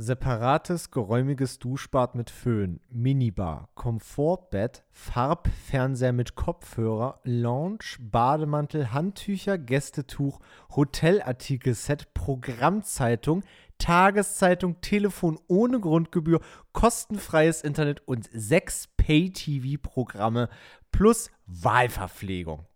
Separates, geräumiges Duschbad mit Föhn, Minibar, Komfortbett, Farbfernseher mit Kopfhörer, Lounge, Bademantel, Handtücher, Gästetuch, Hotelartikelset, Programmzeitung, Tageszeitung, Telefon ohne Grundgebühr, kostenfreies Internet und sechs Pay-TV-Programme plus Wahlverpflegung.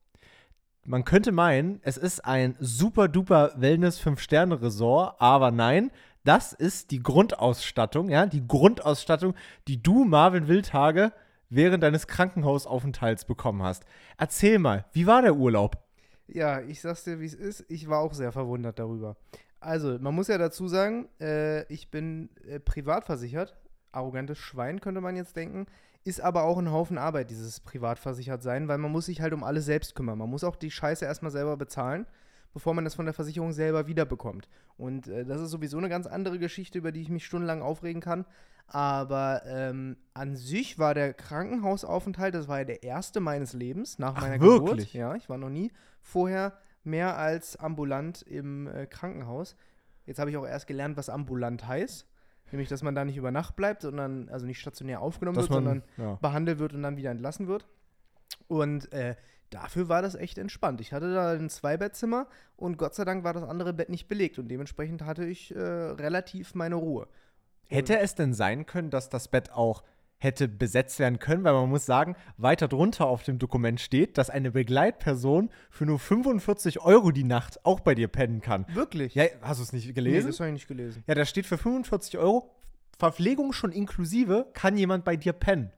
Man könnte meinen, es ist ein super duper Wellness-Fünf-Sterne-Resort, aber nein, das ist die Grundausstattung, ja, die Grundausstattung, die du, Marvin Wildhage, während deines Krankenhausaufenthalts bekommen hast. Erzähl mal, wie war der Urlaub? Ja, ich sag's dir, wie es ist. Ich war auch sehr verwundert darüber. Also, man muss ja dazu sagen, äh, ich bin äh, privat versichert. Arrogantes Schwein, könnte man jetzt denken. Ist aber auch ein Haufen Arbeit, dieses privatversichert sein, weil man muss sich halt um alles selbst kümmern. Man muss auch die Scheiße erstmal selber bezahlen, bevor man das von der Versicherung selber wiederbekommt. Und äh, das ist sowieso eine ganz andere Geschichte, über die ich mich stundenlang aufregen kann. Aber ähm, an sich war der Krankenhausaufenthalt, das war ja der erste meines Lebens nach Ach, meiner wirklich? Geburt. Ja, ich war noch nie vorher mehr als ambulant im äh, Krankenhaus. Jetzt habe ich auch erst gelernt, was ambulant heißt. Nämlich, dass man da nicht über Nacht bleibt, sondern, also nicht stationär aufgenommen Dass wird, man, sondern ja. behandelt wird und dann wieder entlassen wird. Und äh, dafür war das echt entspannt. Ich hatte da ein Zweibettzimmer und Gott sei Dank war das andere Bett nicht belegt und dementsprechend hatte ich äh, relativ meine Ruhe. Hätte es denn sein können, dass das Bett auch hätte besetzt werden können, weil man muss sagen, weiter drunter auf dem Dokument steht, dass eine Begleitperson für nur 45 Euro die Nacht auch bei dir pennen kann. Wirklich? Ja, hast du es nicht nee, gelesen? das habe ich nicht gelesen. ja, da steht für 45 Euro, Verpflegung schon inklusive, kann jemand bei dir pennen.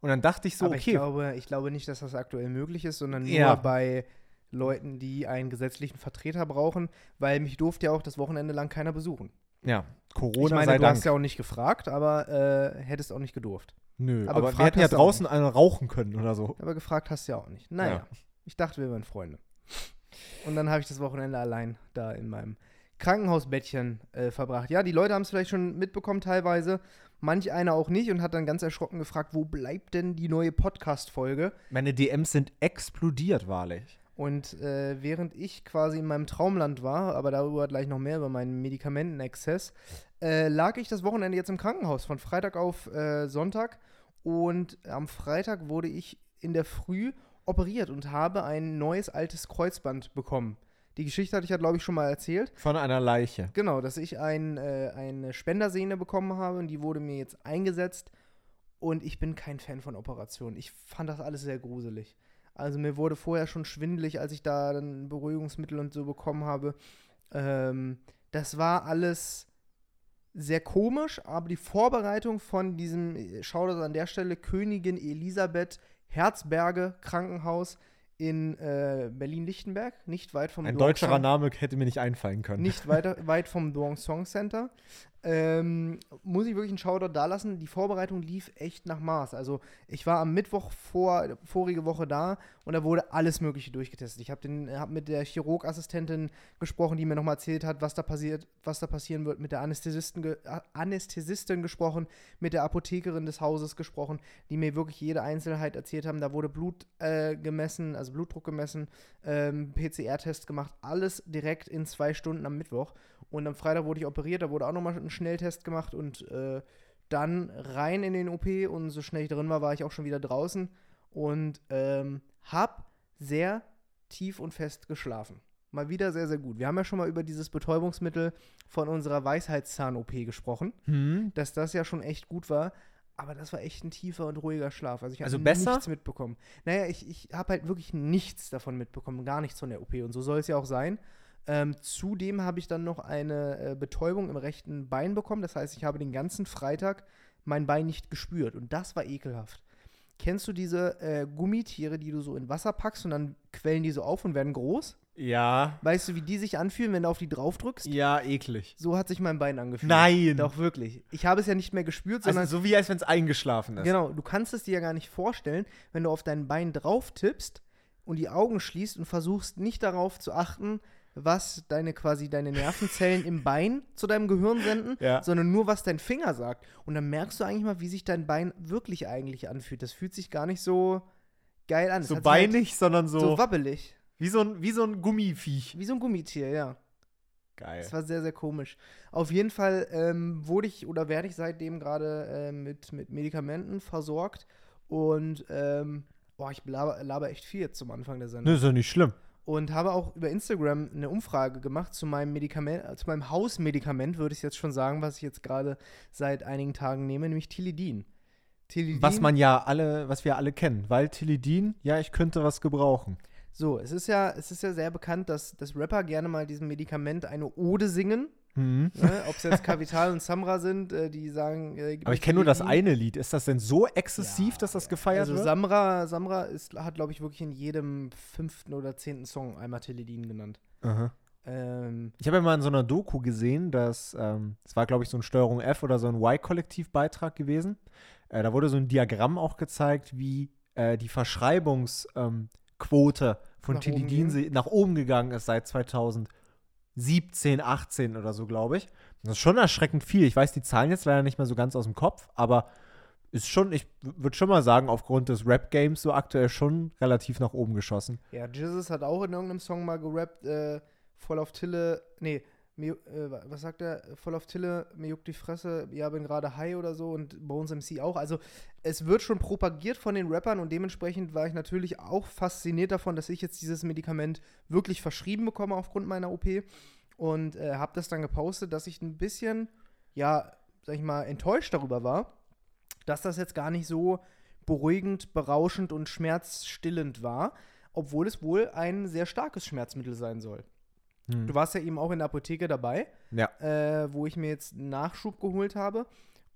Und dann dachte ich so, Aber ich okay, glaube, ich glaube nicht, dass das aktuell möglich ist, sondern nur Ja. bei Leuten, die einen gesetzlichen Vertreter brauchen, weil mich durfte ja auch das Wochenende lang keiner besuchen. ja, Corona ich meine, sei du Dank. hast ja auch nicht gefragt, aber äh, hättest auch nicht gedurft. Nö, aber aber, wir hätten ja draußen einen rauchen können oder so. Aber gefragt hast du ja auch nicht. Naja, Ja. ich dachte, wir wären Freunde. Und dann habe ich das Wochenende allein da in meinem Krankenhausbettchen äh, verbracht. Ja, die Leute haben es vielleicht schon mitbekommen teilweise, manch einer auch nicht und hat dann ganz erschrocken gefragt, wo bleibt denn die neue Podcast-Folge? Meine DMs sind explodiert, wahrlich. Und äh, während ich quasi in meinem Traumland war, aber darüber gleich noch mehr über meinen Medikamentenexzess, äh, lag ich das Wochenende jetzt im Krankenhaus von Freitag auf äh, Sonntag. Und am Freitag wurde ich in der Früh operiert und habe ein neues altes Kreuzband bekommen. Die Geschichte hatte ich ja, glaube ich, schon mal erzählt. Von einer Leiche. Genau, dass ich ein, äh, eine Spendersehne bekommen habe und die wurde mir jetzt eingesetzt. Und ich bin kein Fan von Operationen. Ich fand das alles sehr gruselig. Also mir wurde vorher schon schwindelig, als ich da dann Beruhigungsmittel und so bekommen habe. Ähm, das war alles sehr komisch, aber die Vorbereitung von diesem, äh, schau das an der Stelle, Königin Elisabeth Herzberge Krankenhaus in äh, Berlin-Lichtenberg, nicht weit vom Ein Duong deutscherer Name hätte mir nicht einfallen können. nicht weiter, weit vom Duong Song Center. Ähm, muss ich wirklich einen Shoutout da lassen. Die Vorbereitung lief echt nach Maß. Also ich war am Mittwoch vor, vorige Woche da und da wurde alles Mögliche durchgetestet. Ich habe hab mit der Chirurgassistentin gesprochen, die mir nochmal erzählt hat, was da passiert, was da passieren wird. Mit der Anästhesisten ge A- Anästhesistin gesprochen, mit der Apothekerin des Hauses gesprochen, die mir wirklich jede Einzelheit erzählt haben. Da wurde Blut äh, gemessen, also Blutdruck gemessen, ähm, PCR-Test gemacht, alles direkt in zwei Stunden am Mittwoch. Und am Freitag wurde ich operiert, da wurde auch nochmal ein Schnelltest gemacht und äh, dann rein in den OP und so schnell ich drin war, war ich auch schon wieder draußen und ähm, hab sehr tief und fest geschlafen. Mal wieder sehr, sehr gut. Wir haben ja schon mal über dieses Betäubungsmittel von unserer Weisheitszahn-OP gesprochen, Hm? dass das ja schon echt gut war. Aber das war echt ein tiefer und ruhiger Schlaf. Also ich habe Also nichts mitbekommen. Naja, ich, ich habe halt wirklich nichts davon mitbekommen. Gar nichts von der OP. Und so soll es ja auch sein. Ähm, zudem habe ich dann noch eine äh, Betäubung im rechten Bein bekommen. Das heißt, ich habe den ganzen Freitag mein Bein nicht gespürt. Und das war ekelhaft. Kennst du diese äh, Gummitiere, die du so in Wasser packst und dann quellen die so auf und werden groß? Ja. Weißt du, wie die sich anfühlen, wenn du auf die draufdrückst? Ja, eklig. So hat sich mein Bein angefühlt. Nein. Doch, wirklich. Ich habe es ja nicht mehr gespürt, sondern Also so wie als wenn es eingeschlafen ist. Genau, du kannst es dir ja gar nicht vorstellen, wenn du auf dein Bein drauf tippst und die Augen schließt und versuchst nicht darauf zu achten, was deine quasi deine Nervenzellen im Bein zu deinem Gehirn senden, Ja. sondern nur was dein Finger sagt. Und dann merkst du eigentlich mal, wie sich dein Bein wirklich eigentlich anfühlt. Das fühlt sich gar nicht so geil an. So halt beinig, sondern so, so wabbelig. wie, so ein, wie so ein Gummiviech. Wie so ein Gummitier, ja. Geil. Das war sehr, sehr komisch. Auf jeden Fall ähm, wurde ich oder werde ich seitdem gerade äh, mit, mit Medikamenten versorgt und ähm, boah, ich laber, laber echt viel jetzt zum Anfang der Sendung. Ne, ist ja nicht schlimm. Und habe auch über Instagram eine Umfrage gemacht zu meinem Medikament, äh, zu meinem Hausmedikament, würde ich jetzt schon sagen, was ich jetzt gerade seit einigen Tagen nehme, nämlich Tilidin. Tilidin. Was man ja alle, was wir alle kennen. Weil Tilidin, ja, ich könnte was gebrauchen. So, es ist ja, es ist ja sehr bekannt, dass, dass Rapper gerne mal diesem Medikament eine Ode singen. Mhm. Ne? Ob es jetzt Kapital und Samra sind, äh, die sagen. Äh, Aber ich kenne nur das eine Lied. Ist das denn so exzessiv, Ja, dass das gefeiert also wird? Samra, Samra ist, hat, glaube ich, wirklich in jedem fünften oder zehnten Song einmal Teledin genannt. Aha. Ähm, Ich habe ja mal in so einer Doku gesehen, dass, ähm, das war, glaube ich, so ein Steuerung F oder so ein Y-Kollektiv-Beitrag gewesen. Äh, da wurde so ein Diagramm auch gezeigt, wie äh, die Verschreibungsquote ähm, von se- nach oben gegangen ist seit 2017, 18 oder so, glaube ich. Das ist schon erschreckend viel. Ich weiß die Zahlen jetzt leider nicht mehr so ganz aus dem Kopf, aber ist schon, ich würde schon mal sagen, aufgrund des Rap-Games so aktuell schon relativ nach oben geschossen. ja, Jesus hat auch in irgendeinem Song mal gerappt, äh, voll auf Tille, nee, mir, äh, wa- was sagt er? Voll auf Tille, mir juckt die Fresse, ja, bin gerade high oder so und Bones MC auch. Also, es wird schon propagiert von den Rappern und dementsprechend war ich natürlich auch fasziniert davon, dass ich jetzt dieses Medikament wirklich verschrieben bekomme aufgrund meiner OP und äh, habe das dann gepostet, dass ich ein bisschen, ja, sag ich mal, enttäuscht darüber war, dass das jetzt gar nicht so beruhigend, berauschend und schmerzstillend war, obwohl es wohl ein sehr starkes Schmerzmittel sein soll. Hm. Du warst ja eben auch in der Apotheke dabei, Ja. äh, wo ich mir jetzt einen Nachschub geholt habe.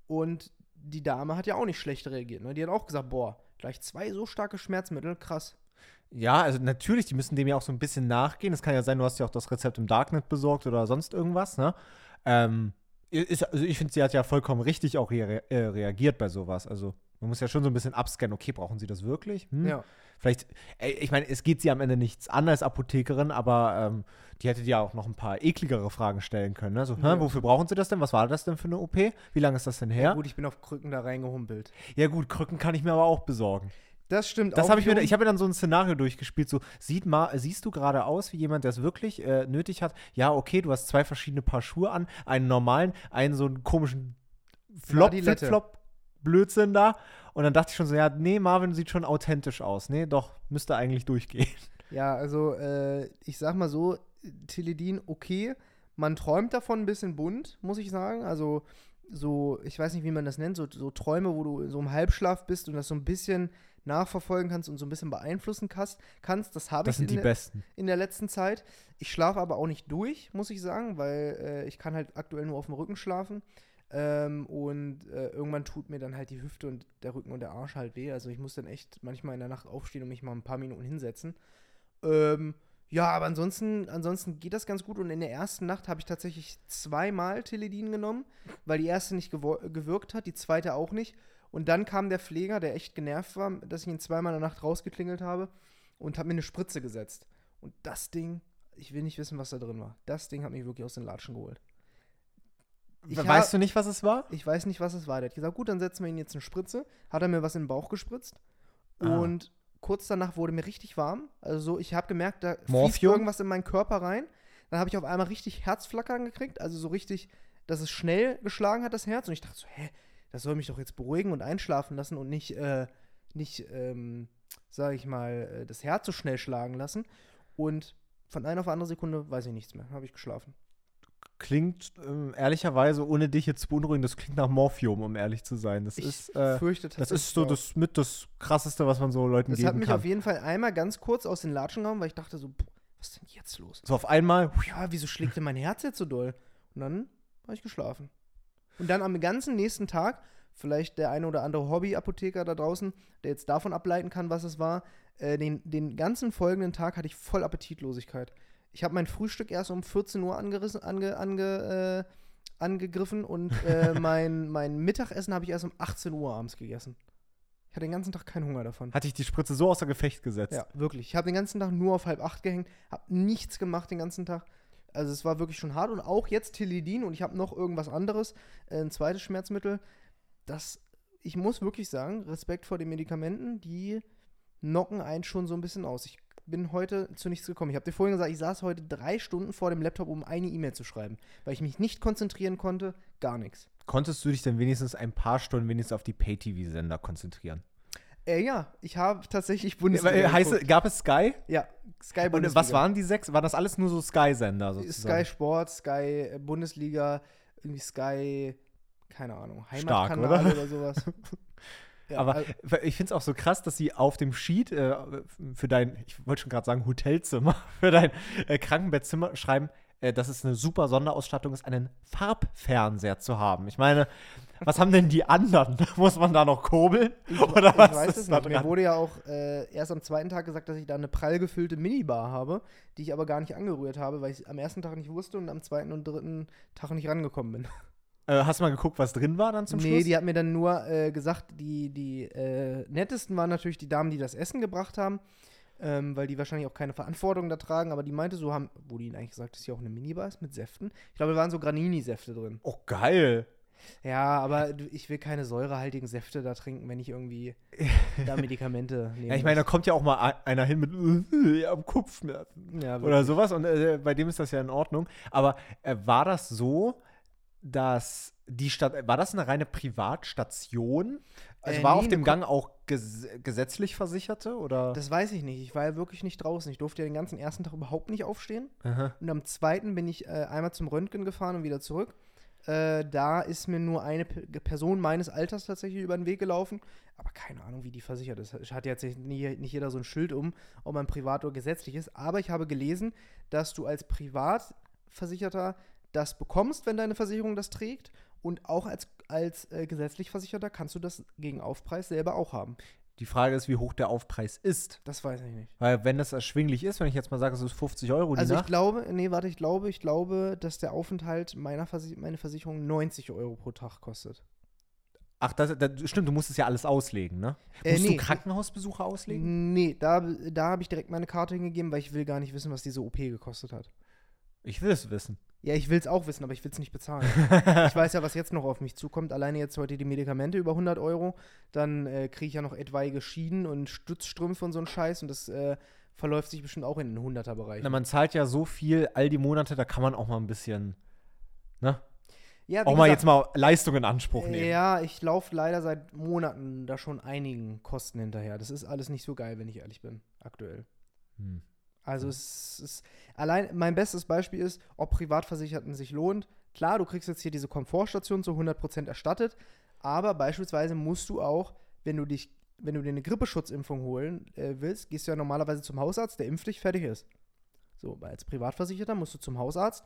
Und die Dame hat ja auch nicht schlecht reagiert. Ne? Die hat auch gesagt, boah, gleich zwei so starke Schmerzmittel, krass. Ja, also natürlich, die müssen dem ja auch so ein bisschen nachgehen. Es kann ja sein, du hast ja auch das Rezept im Darknet besorgt oder sonst irgendwas, ne? Ähm, ist, also ich finde, sie hat ja vollkommen richtig auch rea äh, reagiert bei sowas. Also man muss ja schon so ein bisschen abscannen, okay, brauchen sie das wirklich? Hm? Ja. Vielleicht, ey, ich meine, es geht sie am Ende nichts an als Apothekerin, aber ähm, die hätte dir auch noch ein paar ekligere Fragen stellen können. Ne? So, Ja. wofür brauchen sie das denn? Was war das denn für eine OP? Wie lange ist das denn her? Gut, ich bin auf Krücken da reingehumpelt. Ja gut, Krücken kann ich mir aber auch besorgen. Das stimmt Das auch. habe ich mir, ich habe mir dann so ein Szenario durchgespielt. So, sieht mal, siehst du gerade aus wie jemand, der es wirklich äh, nötig hat? Ja, okay, du hast zwei verschiedene Paar Schuhe an, einen normalen, einen so einen komischen Flop. Flip-Flop, Blödsinn da. Und dann dachte ich schon so, ja, nee, Marvin sieht schon authentisch aus. Nee, doch, müsste eigentlich durchgehen. Ja, also äh, ich sag mal so, Teledin, okay. Man träumt davon ein bisschen bunt, muss ich sagen. Also so, ich weiß nicht, wie man das nennt, so, so Träume, wo du so im Halbschlaf bist und das so ein bisschen nachverfolgen kannst und so ein bisschen beeinflussen kannst. kannst. Das habe ich sind die in, der, besten. in der letzten Zeit. Ich schlafe aber auch nicht durch, muss ich sagen, weil äh, ich kann halt aktuell nur auf dem Rücken schlafen. Ähm, und äh, irgendwann tut mir dann halt die Hüfte und der Rücken und der Arsch halt weh. Also ich muss dann echt manchmal in der Nacht aufstehen und mich mal ein paar Minuten hinsetzen. Ähm, ja, aber ansonsten, ansonsten geht das ganz gut. Und in der ersten Nacht habe ich tatsächlich zweimal Teledin genommen, weil die erste nicht gewirkt hat, die zweite auch nicht. Und dann kam der Pfleger, der echt genervt war, dass ich ihn zweimal in der Nacht rausgeklingelt habe und hat mir eine Spritze gesetzt. Und das Ding, ich will nicht wissen, was da drin war. Das Ding hat mich wirklich aus den Latschen geholt. Ich weißt du nicht, was es war? ich weiß nicht, was es war. Der hat gesagt, gut, dann setzen wir ihn jetzt eine Spritze. Hat er mir was in den Bauch gespritzt. Ah. Und kurz danach wurde mir richtig warm. Also so, ich habe gemerkt, da fließt Morphium? irgendwas in meinen Körper rein. Dann habe ich auf einmal richtig Herzflackern gekriegt. Also so richtig, dass es schnell geschlagen hat, das Herz. Und ich dachte so, hä, das soll mich doch jetzt beruhigen und einschlafen lassen und nicht, äh, nicht, ähm, sage ich mal, äh, das Herz so schnell schlagen lassen. Und von einer auf andere Sekunde weiß ich nichts mehr. Habe ich geschlafen. Klingt ähm, ehrlicherweise, ohne dich jetzt zu beunruhigen, das klingt nach Morphium, um ehrlich zu sein. Das Ich ist, äh, fürchte das ist so das mit das krasseste, was man so Leuten Das hat geben mich kann. auf jeden Fall einmal ganz kurz aus den Latschen gehauen, weil ich dachte so, boah, was ist denn jetzt los? So auf einmal, Ja, wieso schlägt denn mein Herz jetzt so doll? Und dann habe ich geschlafen. Und dann am ganzen nächsten Tag, vielleicht der eine oder andere Hobby-Apotheker da draußen, der jetzt davon ableiten kann, was es war, äh, den, den ganzen folgenden Tag hatte ich voll Appetitlosigkeit. Ich habe mein Frühstück erst um 14 Uhr angerissen, ange, ange, äh, angegriffen und äh, mein, mein Mittagessen habe ich erst um 18 Uhr abends gegessen. Ich hatte den ganzen Tag keinen Hunger davon. hatte ich die Spritze so außer Gefecht gesetzt. Ja, wirklich. Ich habe den ganzen Tag nur auf halb acht gehängt, habe nichts gemacht den ganzen Tag. Also es war wirklich schon hart. Und auch jetzt Tilidin und ich habe noch irgendwas anderes, äh, ein zweites Schmerzmittel. Das, ich muss wirklich sagen, Respekt vor den Medikamenten, die knocken einen schon so ein bisschen aus. Ich bin heute zu nichts gekommen. Ich habe dir vorhin gesagt, ich saß heute drei Stunden vor dem Laptop, um eine E-Mail zu schreiben, weil ich mich nicht konzentrieren konnte, gar nichts. Konntest du dich denn wenigstens ein paar Stunden wenigstens auf die Pay-TV-Sender konzentrieren? Äh, ja, ich habe tatsächlich Bundesliga. Äh, heißt, gab es Sky? ja, Sky Und Bundesliga. was waren die sechs? Waren das alles nur so Sky-Sender Sky sozusagen? Sport, Sky äh, Bundesliga, irgendwie Sky, keine Ahnung, Stark, Heimatkanal oder? oder, sowas. Ja, Aber also- ich finde es auch so krass, dass sie auf dem Sheet äh, für dein, ich wollte schon gerade sagen, Hotelzimmer, für dein äh, Krankenbettzimmer schreiben, äh, dass es eine super Sonderausstattung ist, einen Farbfernseher zu haben. Ich meine, was haben denn die anderen? Muss man da noch kurbeln? Oder ich was weiß es nicht. Mir wurde ja auch äh, erst am zweiten Tag gesagt, dass ich da eine prall gefüllte Minibar habe, die ich aber gar nicht angerührt habe, weil ich es am ersten Tag nicht wusste und am zweiten und dritten Tag nicht rangekommen bin. Äh, hast du mal geguckt, was drin war dann zum nee, Schluss? die hat mir dann nur äh, gesagt, die, die äh, nettesten waren natürlich die Damen, die das Essen gebracht haben, ähm, weil die wahrscheinlich auch keine Verantwortung da tragen, aber die meinte, so haben, wo die ihnen eigentlich gesagt, dass hier auch eine Minibar ist mit Säften. Ich glaube, da waren so Granini-Säfte drin. oh, geil. Ja, aber ich will keine säurehaltigen Säfte da trinken, wenn ich irgendwie da Medikamente nehme. Ja, ich meine, da kommt ja auch mal einer hin mit am Kopfschmerzen. ja, oder sowas. Und äh, bei dem ist das ja in Ordnung. Aber äh, war das so, dass die Stadt, war das eine reine Privatstation? Also Äh, war nee, auf dem eine Gang auch ges gesetzlich Versicherte? Oder? Das weiß ich nicht. Ich war ja wirklich nicht draußen. Ich durfte ja den ganzen ersten Tag überhaupt nicht aufstehen. Aha. Und am zweiten bin ich äh, einmal zum Röntgen gefahren und wieder zurück. Äh, da ist mir nur eine P Person meines Alters tatsächlich über den Weg gelaufen. Aber keine Ahnung, wie die versichert ist. Es hat jetzt nie, nicht jeder so ein Schild um, ob man privat oder gesetzlich ist. Aber ich habe gelesen, dass du als Privatversicherter das bekommst, wenn deine Versicherung das trägt. Und auch als, als äh, gesetzlich Versicherter kannst du das gegen Aufpreis selber auch haben. Die Frage ist, wie hoch der Aufpreis ist. Das weiß ich nicht. Weil wenn das erschwinglich ist, wenn ich jetzt mal sage, es ist 50 Euro die Also ich Nacht. glaube, nee, warte, ich glaube, ich glaube, dass der Aufenthalt meiner Versi meine Versicherung 90 Euro pro Tag kostet. Ach, das, das stimmt, du musst es ja alles auslegen, ne? Äh, Musst nee. du Krankenhausbesuche auslegen? Nee, da, da habe ich direkt meine Karte hingegeben, weil ich will gar nicht wissen, was diese OP gekostet hat. Ich will es wissen. Ja, ich will es auch wissen, aber ich will es nicht bezahlen. ich weiß ja, was jetzt noch auf mich zukommt. Alleine jetzt heute die Medikamente über 100 Euro. Dann äh, kriege ich ja noch etwaige Schienen und Stützstrümpfe und so einen Scheiß. Und das äh, verläuft sich bestimmt auch in den 100er-Bereich. Na, man zahlt ja so viel all die Monate, da kann man auch mal ein bisschen, ne? Ja, Auch mal gesagt, jetzt mal Leistung in Anspruch nehmen. Ja, ich laufe leider seit Monaten da schon einigen Kosten hinterher. Das ist alles nicht so geil, wenn ich ehrlich bin, aktuell. Hm. Also es ist allein mein bestes Beispiel ist, ob Privatversicherten sich lohnt. Klar, du kriegst jetzt hier diese Komfortstation zu 100% erstattet, aber beispielsweise musst du auch, wenn du dich wenn du dir eine Grippeschutzimpfung holen äh, willst, gehst du ja normalerweise zum Hausarzt, der impft dich, fertig ist. So, als Privatversicherter musst du zum Hausarzt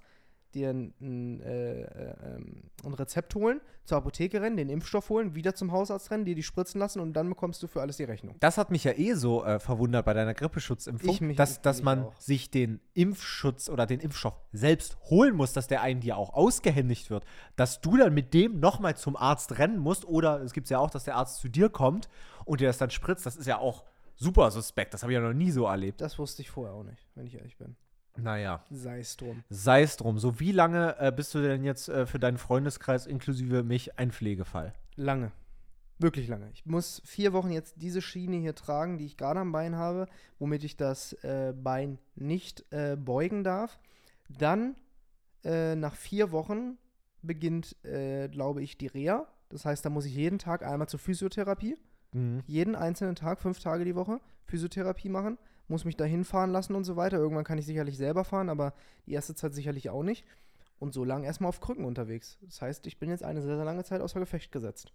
dir ein, ein, äh, äh, ähm, ein Rezept holen, zur Apotheke rennen, den Impfstoff holen, wieder zum Hausarzt rennen, dir die spritzen lassen und dann bekommst du für alles die Rechnung. Das hat mich ja eh so äh, verwundert bei deiner Grippeschutzimpfung, dass, dass man auch. sich den Impfschutz oder den Impfstoff selbst holen muss, dass der einem dir auch ausgehändigt wird. Dass du dann mit dem nochmal zum Arzt rennen musst oder es gibt ja auch, dass der Arzt zu dir kommt und dir das dann spritzt. Das ist ja auch super suspekt. Das habe ich ja noch nie so erlebt. Das wusste ich vorher auch nicht, wenn ich ehrlich bin. Naja. Sei es drum. Sei es drum. So, wie lange äh, bist du denn jetzt äh, für deinen Freundeskreis inklusive mich ein Pflegefall? Lange. Wirklich lange. Ich muss vier Wochen jetzt diese Schiene hier tragen, die ich gerade am Bein habe, womit ich das äh, Bein nicht äh, beugen darf. Dann, äh, nach vier Wochen, beginnt, äh, glaube ich, die Reha. Das heißt, da muss ich jeden Tag einmal zur Physiotherapie. Mhm. Jeden einzelnen Tag, fünf Tage die Woche, Physiotherapie machen. Muss mich dahin fahren lassen und so weiter. Irgendwann kann ich sicherlich selber fahren, aber die erste Zeit sicherlich auch nicht. Und so lange erstmal auf Krücken unterwegs. Das heißt, ich bin jetzt eine sehr, sehr lange Zeit außer Gefecht gesetzt.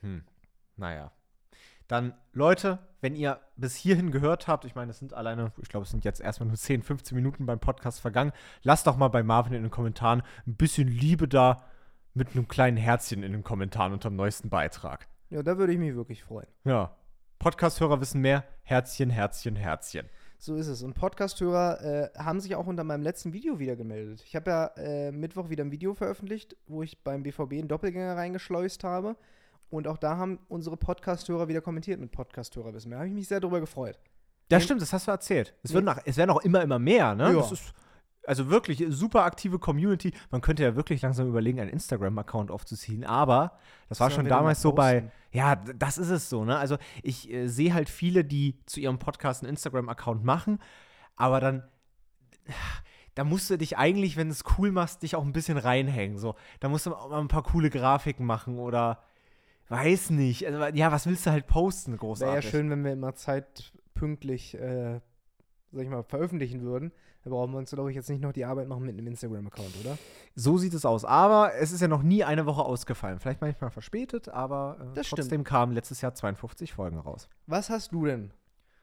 Hm. Naja. Dann, Leute, wenn ihr bis hierhin gehört habt, ich meine, es sind alleine, ich glaube, es sind jetzt erstmal nur 10, 15 Minuten beim Podcast vergangen, lasst doch mal bei Marvin in den Kommentaren ein bisschen Liebe da mit einem kleinen Herzchen in den Kommentaren unter dem neuesten Beitrag. Ja, da würde ich mich wirklich freuen. Ja. Podcast-Hörer wissen mehr. Herzchen, Herzchen, Herzchen. So ist es. Und Podcast-Hörer äh, haben sich auch unter meinem letzten Video wieder gemeldet. Ich habe ja äh, Mittwoch wieder ein Video veröffentlicht, wo ich beim BVB einen Doppelgänger reingeschleust habe. Und auch da haben unsere Podcast-Hörer wieder kommentiert mit Podcast-Hörer wissen. mehr. Da habe ich mich sehr drüber gefreut. Das stimmt, das hast du erzählt. Es, Nee. werden auch immer, immer mehr, ne? Ja. Das ist, Also wirklich super aktive Community. Man könnte ja wirklich langsam überlegen, einen Instagram-Account aufzuziehen. Aber das war schon damals mal so bei. Ja, das ist es so, ne? Also ich äh, sehe halt viele, die zu ihrem Podcast einen Instagram-Account machen, aber dann. Da musst du dich eigentlich, wenn du es cool machst, dich auch ein bisschen reinhängen. So, da musst du auch mal ein paar coole Grafiken machen oder weiß nicht. Also, ja, was willst du halt posten, Wäre großartig? ja schön, wenn wir immer zeitpünktlich, äh, sag ich mal, veröffentlichen würden. Da brauchen wir uns, glaube ich, jetzt nicht noch die Arbeit machen mit einem Instagram-Account, oder? So sieht es aus. Aber es ist ja noch nie eine Woche ausgefallen. Vielleicht manchmal verspätet, aber äh, Das stimmt. trotzdem kamen letztes Jahr 52 Folgen raus. Was hast du denn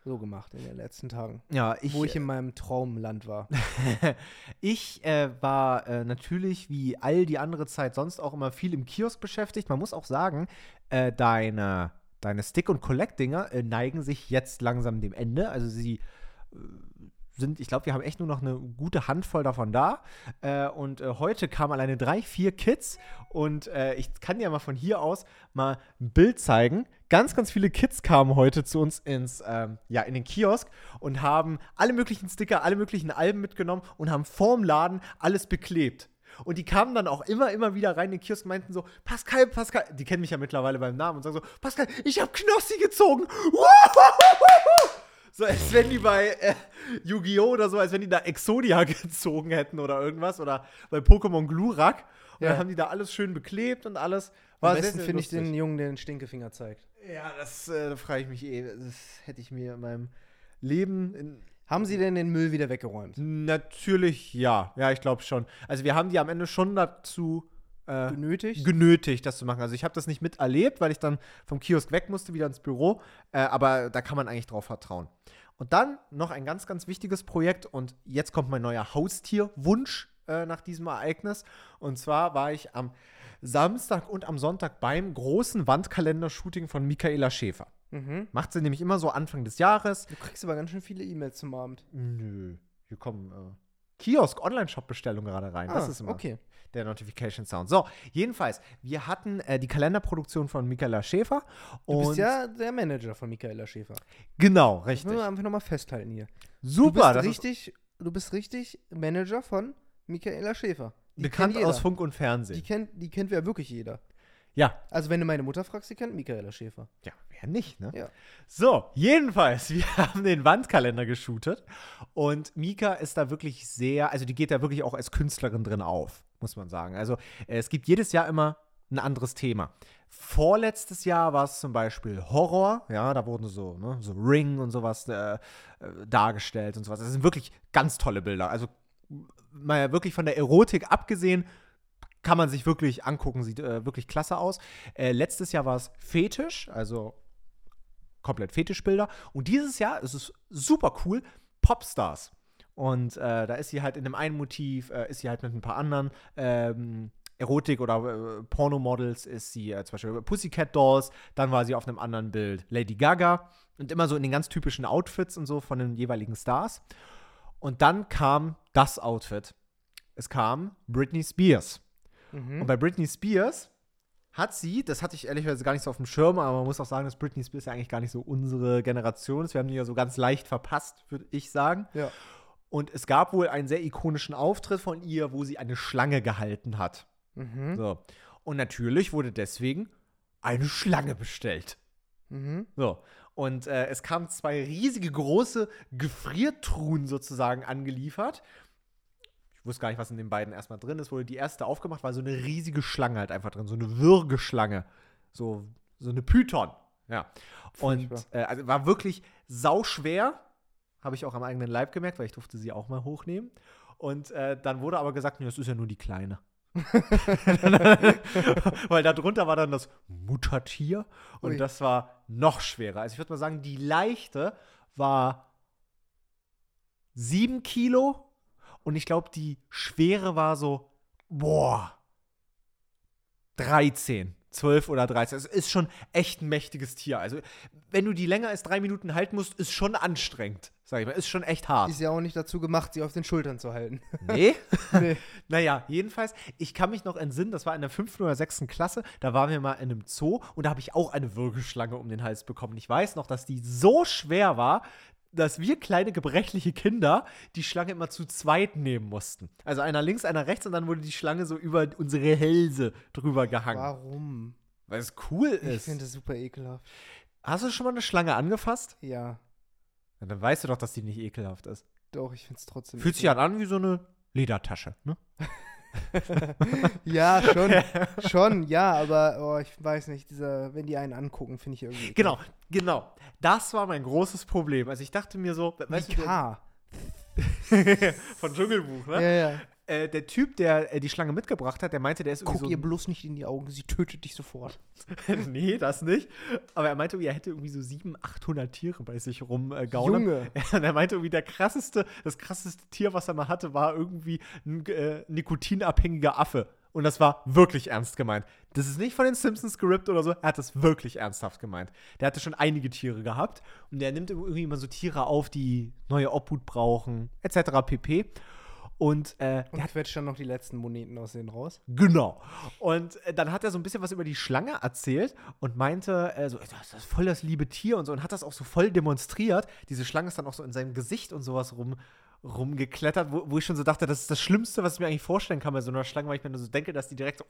so gemacht in den letzten Tagen? Ja, ich, wo ich in meinem Traumland war. ich äh, war äh, natürlich wie all die andere Zeit sonst auch immer viel im Kiosk beschäftigt. Man muss auch sagen, äh, deine, deine Stick- und Collect-Dinger äh, neigen sich jetzt langsam dem Ende. Also sie äh, sind, ich glaube, wir haben echt nur noch eine gute Handvoll davon da. Äh, und äh, heute kamen alleine drei, vier Kids. Und äh, ich kann dir mal von hier aus mal ein Bild zeigen. Ganz, ganz viele Kids kamen heute zu uns ins, ähm, ja, in den Kiosk und haben alle möglichen Sticker, alle möglichen Alben mitgenommen und haben vorm Laden alles beklebt. Und die kamen dann auch immer, immer wieder rein in den Kiosk und meinten so, Pascal, Pascal, die kennen mich ja mittlerweile beim Namen und sagen so, Pascal, ich hab Knossi gezogen. So, als wenn die bei äh, Yu-Gi-Oh! oder so, als wenn die da Exodia gezogen hätten oder irgendwas. Oder bei Pokémon Glurak. Und Ja. dann haben die da alles schön beklebt und alles. War Am besten finde ich den Jungen, der den Stinkefinger zeigt. Ja, das äh, da frage ich mich eh. Das hätte ich mir in meinem Leben in, Haben sie denn den Müll wieder weggeräumt? Natürlich ja. Ja, ich glaube schon. Also wir haben die am Ende schon dazu äh, Genötigt? genötigt, das zu machen. Also ich habe das nicht miterlebt, weil ich dann vom Kiosk weg musste, wieder ins Büro. Äh, aber da kann man eigentlich drauf vertrauen. Und dann noch ein ganz, ganz wichtiges Projekt. Und jetzt kommt mein neuer Haustierwunsch äh, nach diesem Ereignis. Und zwar war ich am Samstag und am Sonntag beim großen Wandkalender-Shooting von Michaela Schäfer. mhm. Macht sie nämlich immer so Anfang des Jahres. Du kriegst aber ganz schön viele E-Mails zum Abend. Nö, hier kommen äh, Kiosk-Online-Shop-Bestellungen gerade rein. das Ah, ist immer okay. der Notification Sound. So, jedenfalls, wir hatten äh, die Kalenderproduktion von Michaela Schäfer. Du bist ja der Manager von Michaela Schäfer. genau, Das richtig. müssen wir einfach nochmal festhalten hier. Du Super, bist das richtig, du bist richtig Manager von Michaela Schäfer. Die bekannt aus Funk und Die Fernsehen. kennt, die kennt ja wirklich jeder. Ja, Also wenn du meine Mutter fragst, die kennt Michaela Schäfer. ja, wer nicht, ne? Ja. So, jedenfalls, wir haben den Wandkalender geshootet und Mika ist da wirklich sehr, also die geht da wirklich auch als Künstlerin drin auf, muss man sagen. Also es gibt jedes Jahr immer ein anderes Thema. Vorletztes Jahr war es zum Beispiel Horror, ja, da wurden so, ne, so Ring und sowas äh, äh, dargestellt und sowas. Das sind wirklich ganz tolle Bilder. Also mal wirklich von der Erotik abgesehen, kann man sich wirklich angucken, sieht äh, wirklich klasse aus. Äh, letztes Jahr war es Fetisch, also komplett Fetischbilder. Und dieses Jahr ist es super cool, Popstars. Und äh, da ist sie halt in dem einen Motiv, äh, ist sie halt mit ein paar anderen ähm, Erotik- oder äh, Pornomodels, ist sie äh, zum Beispiel Pussycat Dolls, dann war sie auf einem anderen Bild Lady Gaga und immer so in den ganz typischen Outfits und so von den jeweiligen Stars. Und dann kam das Outfit. Es kam Britney Spears. Mhm. Und bei Britney Spears hat sie, das hatte ich ehrlicherweise gar nicht so auf dem Schirm, aber man muss auch sagen, dass Britney Spears ja eigentlich gar nicht so unsere Generation ist. Wir haben die ja so ganz leicht verpasst, würde ich sagen. Ja. Und es gab wohl einen sehr ikonischen Auftritt von ihr, wo sie eine Schlange gehalten hat. Mhm. So. Und natürlich wurde deswegen eine Schlange bestellt. Mhm. So. Und äh, es kamen zwei riesige große Gefriertruhen sozusagen angeliefert. Ich wusste gar nicht, was in den beiden erstmal drin ist. Wurde die erste aufgemacht, war so eine riesige Schlange halt einfach drin. So eine Würgeschlange. So, so eine Python. Ja. Und äh, also war wirklich sauschwer. Habe ich auch am eigenen Leib gemerkt, weil ich durfte sie auch mal hochnehmen. Und äh, dann wurde aber gesagt, nee, das ist ja nur die kleine. Weil darunter war dann das Muttertier und Ui. das war noch schwerer. Also ich würde mal sagen, die leichte war sieben Kilo und ich glaube, die schwere war so, boah, 13. 12 oder 13. Es ist schon echt ein mächtiges Tier. Also, wenn du die länger als drei Minuten halten musst, ist schon anstrengend. Sag ich mal, ist schon echt hart. Ist ja auch nicht dazu gemacht, sie auf den Schultern zu halten. Nee? Nee. naja, jedenfalls, ich kann mich noch entsinnen, das war in der fünften oder sechsten Klasse, da waren wir mal in einem Zoo und da habe ich auch eine Würgeschlange um den Hals bekommen. Ich weiß noch, dass die so schwer war, dass wir kleine gebrechliche Kinder die Schlange immer zu zweit nehmen mussten. Also einer links, einer rechts und dann wurde die Schlange so über unsere Hälse drüber gehangen. Warum? Weil es cool Ich ist. finde das super ekelhaft. Hast du schon mal eine Schlange angefasst? Ja, Ja, dann weißt du doch, dass die nicht ekelhaft ist. doch, ich finde es trotzdem. Fühlt sich halt an wie so eine Ledertasche, ne? Ja, schon. schon, ja, aber oh, ich weiß nicht, dieser, wenn die einen angucken, finde ich irgendwie. Genau, genau. Das war mein großes Problem. Also ich dachte mir so, weißt Wie K. du, von Dschungelbuch, ne? Ja, ja. Äh, der Typ, der äh, die Schlange mitgebracht hat, der meinte, der ist irgendwie Guck so ihr bloß nicht in die Augen, sie tötet dich sofort. nee, das nicht. Aber er meinte, irgendwie, er hätte irgendwie so 700, 800 Tiere bei sich rumgaunen. Junge. Und er meinte irgendwie, der krasseste, das krasseste Tier, was er mal hatte, war irgendwie ein äh, nikotinabhängiger Affe. Und das war wirklich ernst gemeint. Das ist nicht von den Simpsons gerippt oder so. Er hat das wirklich ernsthaft gemeint. Der hatte schon einige Tiere gehabt. Und der nimmt irgendwie immer so Tiere auf, die neue Obhut brauchen, etc. pp. Und äh, Und quetscht dann noch die letzten Moneten aus denen raus. Genau. Und äh, dann hat er so ein bisschen was über die Schlange erzählt und meinte, äh, so, das ist voll das liebe Tier und so und hat das auch so voll demonstriert. Diese Schlange ist dann auch so in seinem Gesicht und sowas rum, rumgeklettert, wo, wo ich schon so dachte, das ist das Schlimmste, was ich mir eigentlich vorstellen kann bei so einer Schlange, weil ich mir nur so denke, dass die direkt so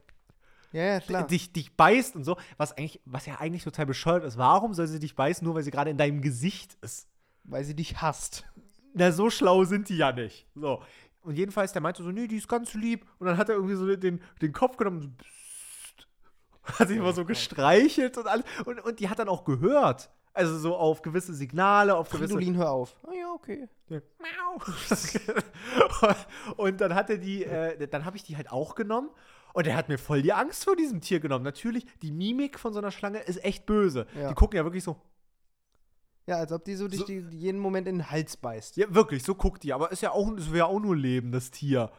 Ja, ja, klar. dich, dich beißt und so, was eigentlich, was ja eigentlich total bescheuert ist. Warum soll sie dich beißen, nur weil sie gerade in deinem Gesicht ist? Weil sie dich hasst. Na, so schlau sind die ja nicht. So. Und jedenfalls, der meinte so, nee, die ist ganz lieb. Und dann hat er irgendwie so den, den Kopf genommen, so, psst, hat sich immer so gestreichelt und alles. Und, und die hat dann auch gehört. Also so auf gewisse Signale, auf gewisse. Fridolin, hör auf. Ah ja, okay. und dann hat er die, äh, dann habe ich die halt auch genommen. Und er hat mir voll die Angst vor diesem Tier genommen. Natürlich, die Mimik von so einer Schlange ist echt böse. Ja. Die gucken ja wirklich so, Ja, als ob die so dich So- die, jeden Moment in den Hals beißt. Ja, wirklich, so guckt die. Aber ist ja auch, das will ja auch nur leben, das Tier.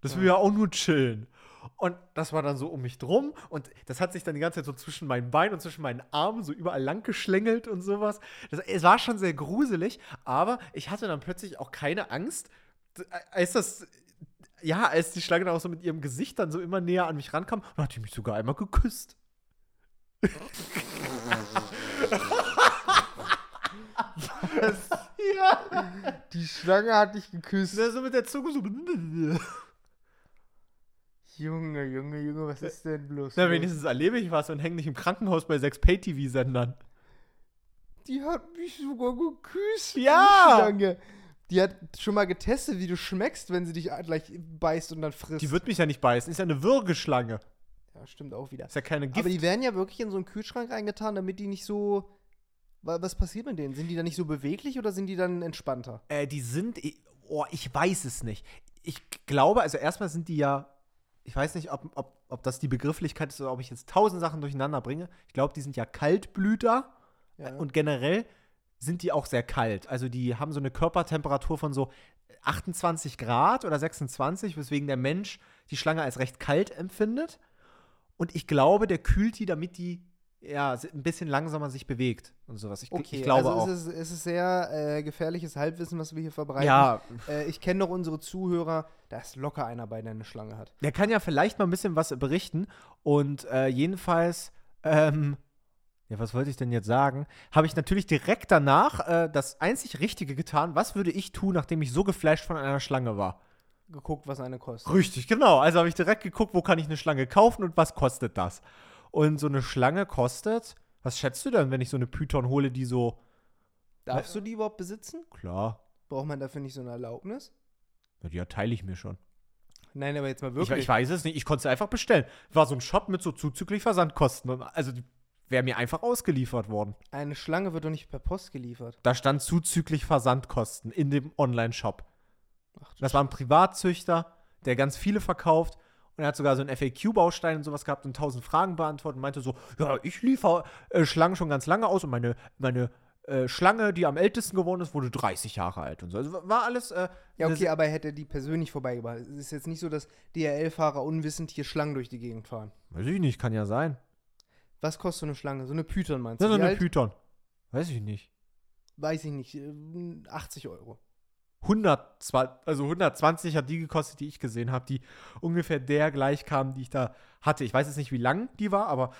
Das will ja auch nur chillen. Und das war dann so um mich drum. Und das hat sich dann die ganze Zeit so zwischen meinen Beinen und zwischen meinen Armen so überall lang geschlängelt und sowas. Das, es war schon sehr gruselig, aber ich hatte dann plötzlich auch keine Angst, als das. Ja, als die Schlange dann auch so mit ihrem Gesicht dann so immer näher an mich rankam, dann hat die mich sogar einmal geküsst. ja. Die Schlange hat dich geküsst. Na, so mit der Zunge so. Junge, Junge, Junge, was ist denn bloß? Na, los? wenigstens erlebe ich was und hänge nicht im Krankenhaus bei sechs Pay-TV-Sendern. Die hat mich sogar geküsst. Ja. Die Schlange. Die hat schon mal getestet, wie du schmeckst, wenn sie dich gleich beißt und dann frisst. Die wird mich ja nicht beißen. Ist ja eine Würgeschlange. ja, stimmt auch wieder. Ist ja keine Gift. Aber die werden ja wirklich in so einen Kühlschrank reingetan, damit die nicht so. Wa- Was passiert mit denen? Sind die dann nicht so beweglich oder sind die dann entspannter? äh, die sind. Oh, ich weiß es nicht. Ich glaube, also erstmal sind die ja. Ich weiß nicht, ob, ob, ob das die Begrifflichkeit ist oder ob ich jetzt tausend Sachen durcheinander bringe. Ich glaube, die sind ja Kaltblüter. Ja. Und generell sind die auch sehr kalt. Also die haben so eine Körpertemperatur von so 28 Grad oder 26, weswegen der Mensch die Schlange als recht kalt empfindet. Und ich glaube, der kühlt die, damit die ja ein bisschen langsamer sich bewegt und sowas. Ich, okay, ich glaube also auch. Es ist, es ist sehr äh, gefährliches Halbwissen, was wir hier verbreiten. Ja, Äh, ich kenne noch unsere Zuhörer, da ist locker einer bei, der eine Schlange hat. der kann ja vielleicht mal ein bisschen was berichten. Und äh, jedenfalls, ähm, ja, was wollte ich denn jetzt sagen? Habe ich natürlich direkt danach äh, das einzig Richtige getan. Was würde ich tun, nachdem ich so geflasht von einer Schlange war? Geguckt, was eine kostet. Richtig, genau. Also habe ich direkt geguckt, wo kann ich eine Schlange kaufen und was kostet das? Und so eine Schlange kostet, was schätzt du denn, wenn ich so eine Python hole, die so, Darfst du die überhaupt besitzen? klar, Braucht man dafür nicht so eine Erlaubnis? ja, die erteile ich mir schon. Nein, aber jetzt mal Ich, wirklich. ich weiß es nicht, ich konnte sie einfach bestellen. War so ein Shop mit so zuzüglich Versandkosten. Und also die wäre mir einfach ausgeliefert worden. eine Schlange wird doch nicht per Post geliefert. Da stand zuzüglich Versandkosten in dem Online-Shop. Ach, du Das war ein Privatzüchter, der ganz viele verkauft. Und er hat sogar so einen FAQ-Baustein und sowas gehabt und tausend Fragen beantwortet und meinte so, ja, ich liefere äh, Schlangen schon ganz lange aus und meine, meine äh, Schlange, die am ältesten geworden ist, wurde 30 Jahre alt und so. Also war alles äh, Ja, okay, aber er hätte die persönlich vorbeigebracht. Es ist jetzt nicht so, dass DRL-Fahrer unwissend hier Schlangen durch die Gegend fahren. Weiß ich nicht, kann ja sein. Was kostet so eine Schlange? So eine Python meinst du? ist Wie eine alt? Python. Weiß ich nicht. Weiß ich nicht. äh, 80 Euro. 100, zwar- also 120 hat die gekostet, die ich gesehen habe, die ungefähr der gleich kam, die ich da hatte. Ich weiß jetzt nicht, wie lang die war, aber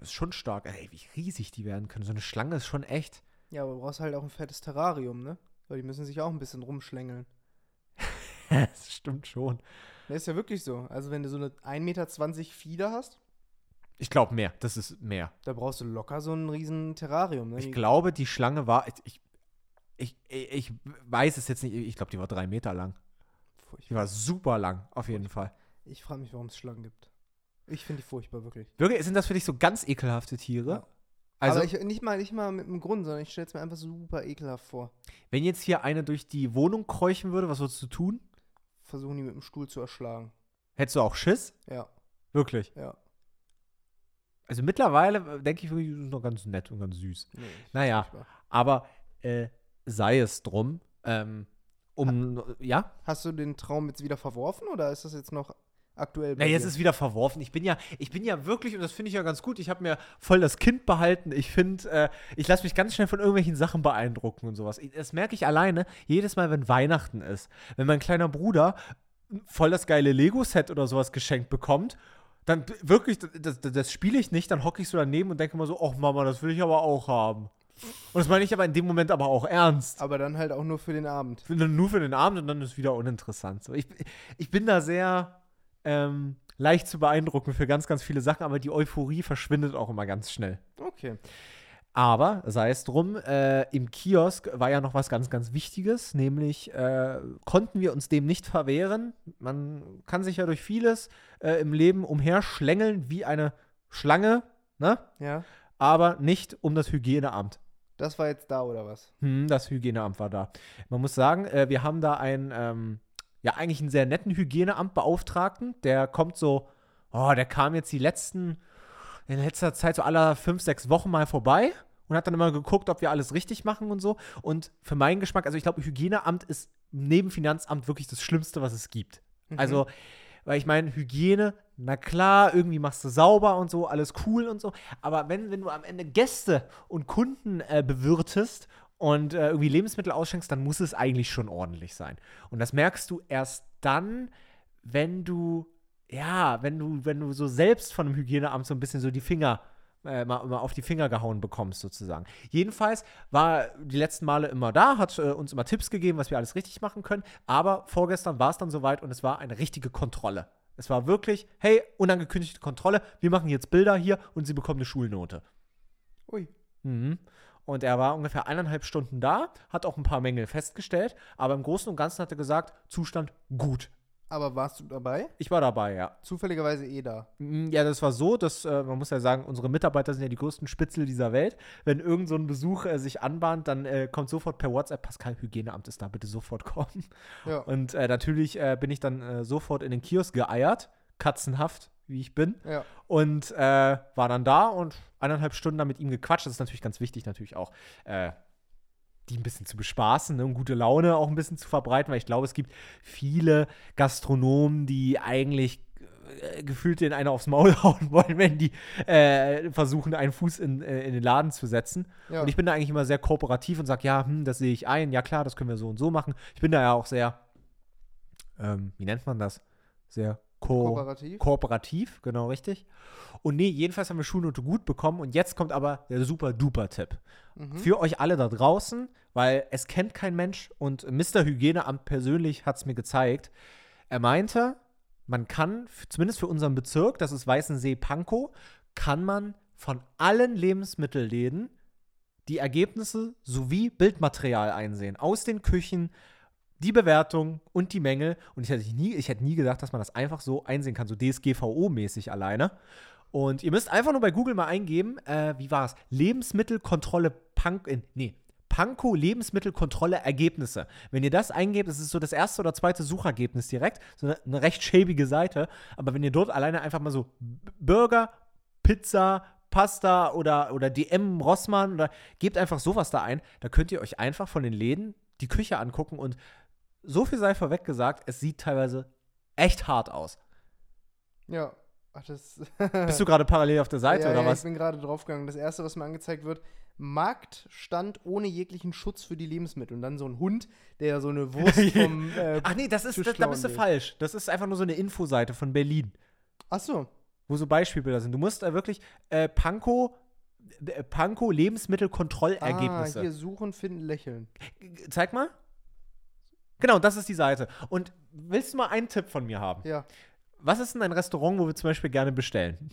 ist schon stark. Ey, wie riesig die werden können. So eine Schlange ist schon echt. Ja, aber du brauchst halt auch ein fettes Terrarium, ne? Weil die müssen sich auch ein bisschen rumschlängeln. das stimmt schon. Das ist ja wirklich so. Also wenn du so eine 1,20 Meter Fieder hast, Ich glaube mehr. Das ist mehr. da brauchst du locker so ein riesen Terrarium. Ne? Ich glaube, die Schlange war. Ich, ich, ich, weiß es jetzt nicht. Ich glaube, die war drei Meter lang. Die Furchtbar. war super lang, auf jeden Fall. Ich frage mich, warum es Schlangen gibt. Ich finde die furchtbar, wirklich. Wirklich, sind das für dich so ganz ekelhafte Tiere? Ja. Also, Aber ich, nicht, mal, nicht mal mit einem Grund, sondern ich stelle es mir einfach super ekelhaft vor. wenn jetzt hier eine durch die Wohnung kräuchen würde, was würdest du tun? Versuchen die mit dem Stuhl zu erschlagen. Hättest du auch Schiss? Ja, Wirklich. ja. Also mittlerweile äh, denke ich wirklich, die sind noch ganz nett und ganz süß. Nee, Naja. Aber äh, sei es drum. Ähm, um, ja? Hast du den Traum jetzt wieder verworfen oder ist das jetzt noch aktuell Na, jetzt ist wieder verworfen. Ich bin ja, ich bin ja wirklich, und das finde ich ja ganz gut, ich habe mir voll das Kind behalten. Ich finde, äh, ich lasse mich ganz schnell von irgendwelchen Sachen beeindrucken und sowas. Ich, das merke ich alleine jedes Mal, wenn Weihnachten ist. Wenn mein kleiner Bruder voll das geile Lego-Set oder sowas geschenkt bekommt, dann wirklich, das, das, das spiele ich nicht, dann hocke ich so daneben und denke mal so, ach Mama, das will ich aber auch haben. Und das meine ich aber in dem Moment aber auch ernst. Aber dann halt auch nur für den Abend. Nur für den Abend und dann ist wieder uninteressant. So, ich, ich bin da sehr ähm, leicht zu beeindrucken für ganz, ganz viele Sachen, aber die Euphorie verschwindet auch immer ganz schnell. Okay. Aber sei es drum, äh, im Kiosk war ja noch was ganz, ganz Wichtiges, nämlich äh, konnten wir uns dem nicht verwehren. Man kann sich ja durch vieles äh, im Leben umherschlängeln wie eine Schlange, ne? Ja. aber nicht um das Hygieneamt. Das war jetzt da oder was? Hm, das Hygieneamt war da. Man muss sagen, äh, wir haben da einen, ähm, ja, eigentlich einen sehr netten Hygieneamtbeauftragten. Der kommt so, oh, der kam jetzt die letzten, in letzter Zeit so aller fünf, sechs Wochen mal vorbei und hat dann immer geguckt, ob wir alles richtig machen und so. Und für meinen Geschmack, also ich glaube, Hygieneamt ist neben Finanzamt wirklich das Schlimmste, was es gibt. Mhm. Also, weil ich meine, Hygiene, na klar, irgendwie machst du sauber und so, alles cool und so. Aber wenn, wenn du am Ende Gäste und Kunden äh, bewirtest und äh, irgendwie Lebensmittel ausschenkst, dann muss es eigentlich schon ordentlich sein. Und das merkst du erst dann, wenn du, ja, wenn du, wenn du so selbst von einem Hygieneamt so ein bisschen so die Finger äh, mal, mal auf die Finger gehauen bekommst, sozusagen. Jedenfalls war die letzten Male immer da, hat äh, uns immer Tipps gegeben, was wir alles richtig machen können. Aber vorgestern war es dann soweit und es war eine richtige Kontrolle. Es war wirklich, hey, unangekündigte Kontrolle, wir machen jetzt Bilder hier und sie bekommen eine Schulnote. Ui. Mhm. Und er war ungefähr eineinhalb Stunden da, hat auch ein paar Mängel festgestellt, aber im Großen und Ganzen hat er gesagt, Zustand gut. Aber warst du dabei? Ich war dabei, ja. Zufälligerweise eh da. Mm, Ja, das war so, dass äh, man muss ja sagen, unsere Mitarbeiter sind ja die größten Spitzel dieser Welt. Wenn irgend so ein Besuch äh, sich anbahnt, dann äh, kommt sofort per WhatsApp, Pascal, Hygieneamt ist da, bitte sofort kommen. Ja. Und äh, natürlich äh, bin ich dann äh, sofort in den Kiosk geeiert, katzenhaft, wie ich bin, Ja. und war dann da und eineinhalb Stunden da mit ihm gequatscht. Das ist natürlich ganz wichtig, natürlich auch. Die ein bisschen zu bespaßen ne, und gute Laune auch ein bisschen zu verbreiten, weil ich glaube, es gibt viele Gastronomen, die eigentlich äh, gefühlt den einer aufs Maul hauen wollen, wenn die äh, versuchen, einen Fuß in, äh, in den Laden zu setzen. Ja. Und ich bin da eigentlich immer sehr kooperativ und sage, ja, hm, das sehe ich ein, ja klar, das können wir so und so machen. Ich bin da ja auch sehr, ähm, wie nennt man das? Sehr ko Kooperativ. kooperativ, genau richtig. Und nee, jedenfalls haben wir Schulnote gut bekommen und jetzt kommt aber der super duper Tipp. Mhm. Für euch alle da draußen, weil es kennt kein Mensch und Mr. Hygieneamt persönlich hat es mir gezeigt. Er meinte, man kann, zumindest für unseren Bezirk, das ist Weißensee-Pankow, kann man von allen Lebensmittelläden die Ergebnisse sowie Bildmaterial einsehen. Aus den Küchen, die Bewertung und die Mängel. Und ich hätte nie, ich hätte nie gedacht, dass man das einfach so einsehen kann, so DSGVO-mäßig alleine. Und ihr müsst einfach nur bei Google mal eingeben, äh, wie war es? Lebensmittelkontrolle Pank, äh, nee, Pankow Lebensmittelkontrolle Ergebnisse. Wenn ihr das eingebt, ist so das erste oder zweite Suchergebnis direkt, so eine, eine recht schäbige Seite. Aber wenn ihr dort alleine einfach mal so Burger, Pizza, Pasta oder, oder DM Rossmann oder gebt einfach sowas da ein, da könnt ihr euch einfach von den Läden die Küche angucken und so viel sei vorweg gesagt, es sieht teilweise echt hart aus. Ja. Ach, das. Bist du gerade parallel auf der Seite ja, oder ja, was? Ich bin gerade draufgegangen. Das erste, was mir angezeigt wird, Marktstand ohne jeglichen Schutz für die Lebensmittel. Und dann so ein Hund, der so eine Wurst vom. Äh, Ach nee, das ist, das, da bist du falsch. Das ist einfach nur so eine Infoseite von Berlin, Ach so. wo so Beispielbilder sind. Du musst da wirklich äh, Pankow äh, Panko Lebensmittelkontrollergebnisse. Ah, hier suchen, finden, lächeln. Zeig mal. Genau, das ist die Seite. Und willst du mal einen Tipp von mir haben? Ja. Was ist denn ein Restaurant, wo wir zum Beispiel gerne bestellen?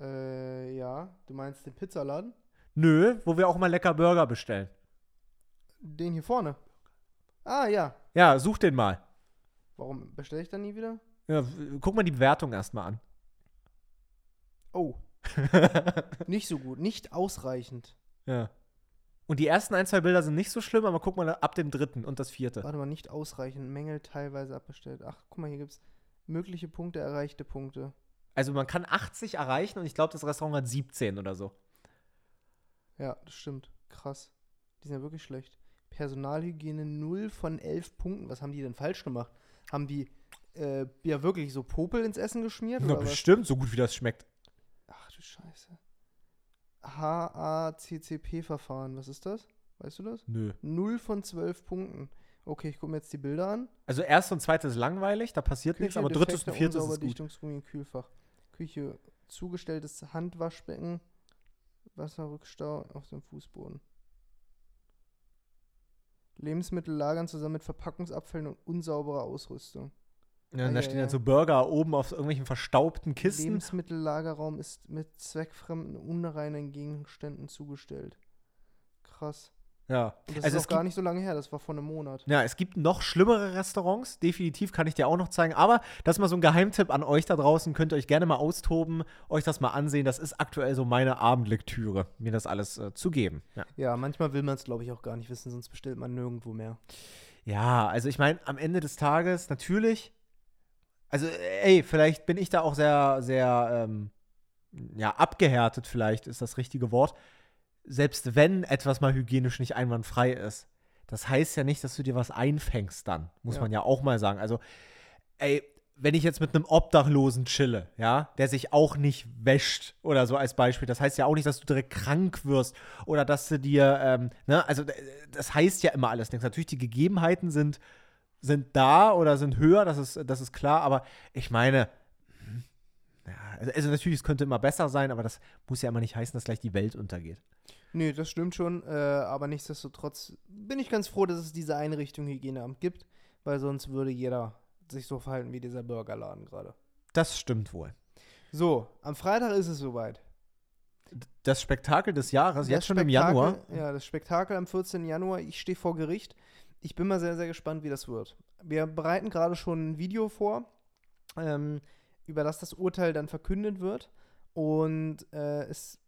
Äh, ja. Du meinst den Pizzaladen? Nö, wo wir auch mal lecker Burger bestellen. Den hier vorne. Ah, ja. Ja, such den mal. Warum bestelle ich dann nie wieder? Ja, guck mal die Bewertung erstmal an. Oh. nicht so gut. Nicht ausreichend. Ja. Und die ersten ein, zwei Bilder sind nicht so schlimm, aber guck mal ab dem dritten und das vierte. Warte mal, nicht ausreichend. Mängel teilweise abbestellt. Ach, guck mal, hier gibt's mögliche Punkte, erreichte Punkte. Also man kann 80 erreichen und ich glaube, das Restaurant hat 17 oder so. Ja, das stimmt. Krass. Die sind ja wirklich schlecht. Personalhygiene 0 von 11 Punkten. Was haben die denn falsch gemacht? Haben die äh, ja wirklich so Popel ins Essen geschmiert? Na, oder was? bestimmt, so gut wie das schmeckt. Ach du Scheiße. HACCP-Verfahren, was ist das? Weißt du das? Nö. 0 von 12 Punkten. Okay, ich gucke mir jetzt die Bilder an. Also erst und zweites ist langweilig, da passiert nichts, aber drittes und viertes ist gut. Dichtungsgummi im Kühlfach. Küche, zugestelltes Handwaschbecken, Wasserrückstau auf dem Fußboden. Lebensmittel lagern zusammen mit Verpackungsabfällen und unsauberer Ausrüstung. Ja, und da stehen ja. dann so Burger oben auf irgendwelchen verstaubten Kisten. Lebensmittellagerraum ist mit zweckfremden, unreinen Gegenständen zugestellt. Krass. Ja. Und das Also ist auch gar nicht so lange her, das war vor einem Monat. Ja, es gibt noch schlimmere Restaurants, definitiv kann ich dir auch noch zeigen. Aber das ist mal so ein Geheimtipp an euch da draußen. Könnt ihr euch gerne mal austoben, euch das mal ansehen. Das ist aktuell so meine Abendlektüre, mir das alles äh, zu geben. Ja. Ja, manchmal will man es, glaube ich, auch gar nicht wissen, sonst bestellt man nirgendwo mehr. Ja, also ich meine, am Ende des Tages natürlich, also ey, vielleicht bin ich da auch sehr, sehr, ähm, ja, abgehärtet vielleicht ist das richtige Wort. Selbst wenn etwas mal hygienisch nicht einwandfrei ist, das heißt ja nicht, dass du dir was einfängst dann, muss Ja. man ja auch mal sagen. Also, ey, wenn ich jetzt mit einem Obdachlosen chille, ja, der sich auch nicht wäscht oder so als Beispiel, das heißt ja auch nicht, dass du direkt krank wirst oder dass du dir, ähm, ne, also das heißt ja immer alles nichts. Natürlich, die Gegebenheiten sind, sind da oder sind höher, das ist, das ist klar, aber ich meine, hm, ja, also, also natürlich, es könnte immer besser sein, aber das muss ja immer nicht heißen, dass gleich die Welt untergeht. Nee, das stimmt schon, äh, aber nichtsdestotrotz bin ich ganz froh, dass es diese Einrichtung Hygieneamt gibt, weil sonst würde jeder sich so verhalten wie dieser Burgerladen gerade. Das stimmt wohl. So, am Freitag ist es soweit. Das Spektakel des Jahres, jetzt Das schon im Spektakel- Januar. Ja, das Spektakel am 14. Januar. Ich stehe vor Gericht. Ich bin mal sehr, sehr gespannt, wie das wird. Wir bereiten gerade schon ein Video vor, ähm, über das das Urteil dann verkündet wird. Und äh, es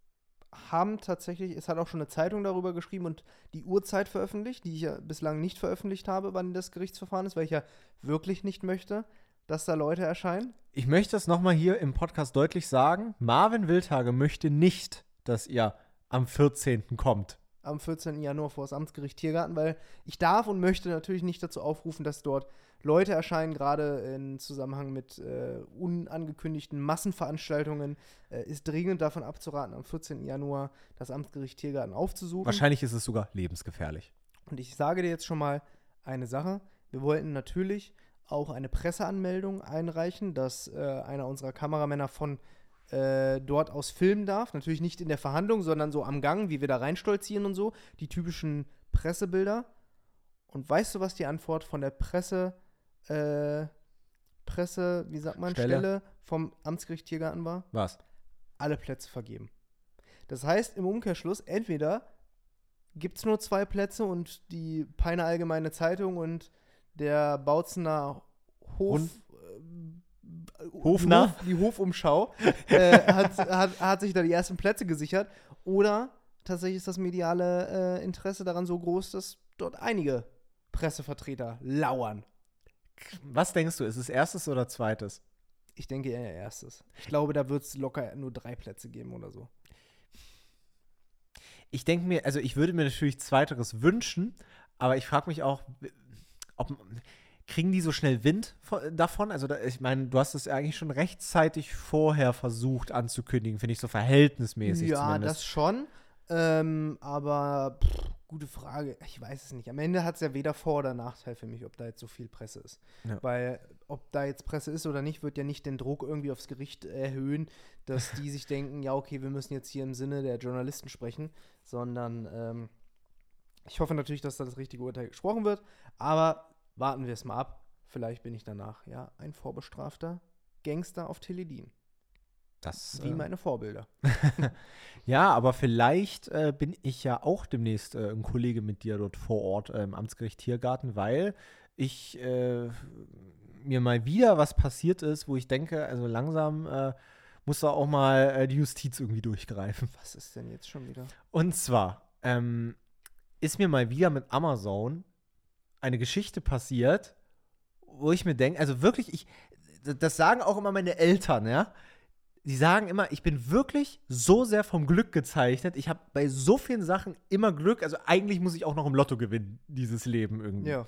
haben tatsächlich, es hat auch schon eine Zeitung darüber geschrieben und die Uhrzeit veröffentlicht, die ich ja bislang nicht veröffentlicht habe, wann das Gerichtsverfahren ist, weil ich ja wirklich nicht möchte, dass da Leute erscheinen. Ich möchte es nochmal hier im Podcast deutlich sagen. Marvin Wildhage möchte nicht, dass ihr am 14. kommt. Am 14. Januar vor das Amtsgericht Tiergarten, weil ich darf und möchte natürlich nicht dazu aufrufen, dass dort Leute erscheinen, gerade in Zusammenhang mit äh, unangekündigten Massenveranstaltungen, äh, ist dringend davon abzuraten, am 14. Januar das Amtsgericht Tiergarten aufzusuchen. Wahrscheinlich ist es sogar lebensgefährlich. Und ich sage dir jetzt schon mal eine Sache. Wir wollten natürlich auch eine Presseanmeldung einreichen, dass äh, einer unserer Kameramänner von äh, dort aus filmen darf. Natürlich nicht in der Verhandlung, sondern so am Gang, wie wir da reinstolzieren und so. Die typischen Pressebilder. Und weißt du, was die Antwort von der Presse, äh, Presse, wie sagt man, Stelle. Stelle vom Amtsgericht Tiergarten war? Was? alle Plätze vergeben. Das heißt im Umkehrschluss, entweder gibt es nur zwei Plätze und die Peine Allgemeine Zeitung und der Bautzener Hof, Und- Hofner? Hof, die Hofumschau äh, hat, hat, hat sich da die ersten Plätze gesichert. Oder tatsächlich ist das mediale äh, Interesse daran so groß, dass dort einige Pressevertreter lauern. Was denkst du, ist es erstes oder zweites? Ich denke eher erstes. Ich glaube, da wird es locker nur drei Plätze geben oder so. Ich denke mir, also ich würde mir natürlich zweiteres wünschen, aber ich frage mich auch, ob kriegen die so schnell Wind von, davon? Also da, ich meine, du hast es ja eigentlich schon rechtzeitig vorher versucht anzukündigen, finde ich so verhältnismäßig Ja, zumindest. das schon. Ähm, aber pff, gute Frage. Ich weiß es nicht. Am Ende hat es ja weder Vor- oder Nachteil für mich, ob da jetzt so viel Presse ist. Ja. Weil ob da jetzt Presse ist oder nicht, wird ja nicht den Druck irgendwie aufs Gericht erhöhen, dass die sich denken, ja, okay, wir müssen jetzt hier im Sinne der Journalisten sprechen, sondern ähm, ich hoffe natürlich, dass da das richtige Urteil gesprochen wird, aber warten wir es mal ab. Vielleicht bin ich danach ja ein vorbestrafter Gangster auf Teledin. Das, Wie äh, meine Vorbilder. Ja, aber vielleicht äh, bin ich ja auch demnächst äh, ein Kollege mit dir dort vor Ort äh, im Amtsgericht Tiergarten, weil ich äh, mir mal wieder was passiert ist, wo ich denke, also langsam äh, muss da auch mal die Justiz irgendwie durchgreifen. Was ist denn jetzt schon wieder? Und zwar ähm, ist mir mal wieder mit Amazon eine Geschichte passiert, wo ich mir denke, also wirklich, ich, das sagen auch immer meine Eltern, ja. Die sagen immer, ich bin wirklich so sehr vom Glück gezeichnet. Ich habe bei so vielen Sachen immer Glück. Also eigentlich muss ich auch noch im Lotto gewinnen, dieses Leben irgendwie. Ja.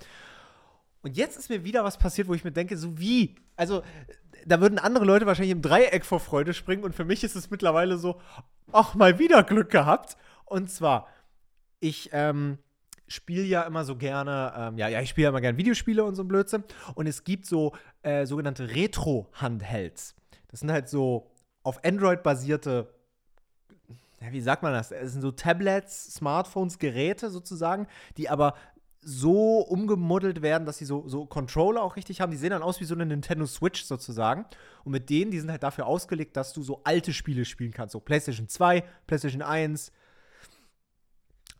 Und jetzt ist mir wieder was passiert, wo ich mir denke, so wie? Also, da würden andere Leute wahrscheinlich im Dreieck vor Freude springen und für mich ist es mittlerweile so, ach, mal wieder Glück gehabt. Und zwar, ich ähm, spiele ja immer so gerne, ähm, ja, ja, ich spiele ja immer gerne Videospiele und so ein Blödsinn. Und es gibt so äh, sogenannte Retro-Handhelds. Das sind halt so auf Android basierte ja, wie sagt man das? Es sind so Tablets, Smartphones, Geräte sozusagen, die aber so umgemodelt werden, dass sie so, so Controller auch richtig haben. Die sehen dann aus wie so eine Nintendo Switch sozusagen. Und mit denen, die sind halt dafür ausgelegt, dass du so alte Spiele spielen kannst. So PlayStation 2, PlayStation 1,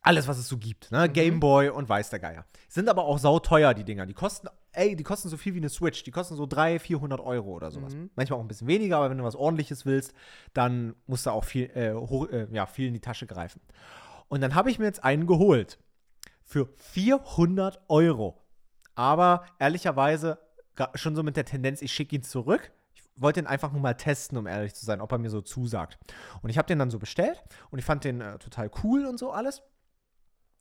alles, was es so gibt. Ne? Mhm. Game Boy und weiß der Geier. Sind aber auch sauteuer, die Dinger. Die kosten, ey, die kosten so viel wie eine Switch. Die kosten so 300, 400 Euro oder sowas. Mhm. Manchmal auch ein bisschen weniger, aber wenn du was ordentliches willst, dann musst du auch viel, äh, hoch, äh, ja, viel in die Tasche greifen. Und dann habe ich mir jetzt einen geholt. Für 400 Euro. Aber ehrlicherweise schon so mit der Tendenz, ich schicke ihn zurück. Ich wollte ihn einfach nur mal testen, um ehrlich zu sein, ob er mir so zusagt. Und ich habe den dann so bestellt und ich fand den äh, total cool und so alles.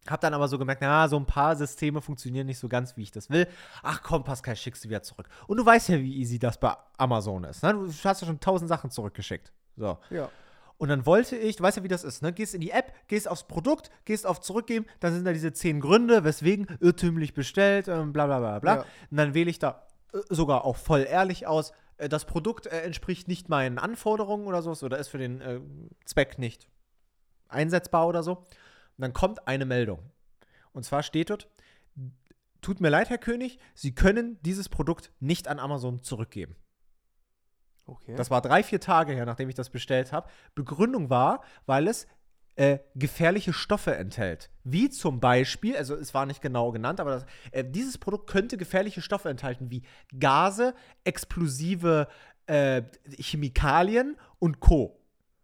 Hab dann aber so gemerkt, na, so ein paar Systeme funktionieren nicht so ganz, wie ich das will. Ach komm, Pascal, schickst du wieder zurück. Und du weißt ja, wie easy das bei Amazon ist. Ne? Du hast ja schon tausend Sachen zurückgeschickt. So. Ja. Und dann wollte ich, du weißt ja, wie das ist, ne? Gehst in die App, gehst aufs Produkt, gehst auf Zurückgeben, dann sind da diese zehn Gründe, weswegen irrtümlich bestellt, ähm, bla bla bla bla. Ja. Und dann wähle ich da äh, sogar auch voll ehrlich aus, äh, das Produkt äh, entspricht nicht meinen Anforderungen oder so, oder ist für den äh, Zweck nicht einsetzbar oder so. Und dann kommt eine Meldung. Und zwar steht dort, tut mir leid, Herr König, Sie können dieses Produkt nicht an Amazon zurückgeben. Okay. Das war drei, vier Tage her, nachdem ich das bestellt habe. Begründung war, weil es äh, gefährliche Stoffe enthält. Wie zum Beispiel, also es war nicht genau genannt, aber das, äh, dieses Produkt könnte gefährliche Stoffe enthalten, wie Gase, explosive äh, Chemikalien und Co.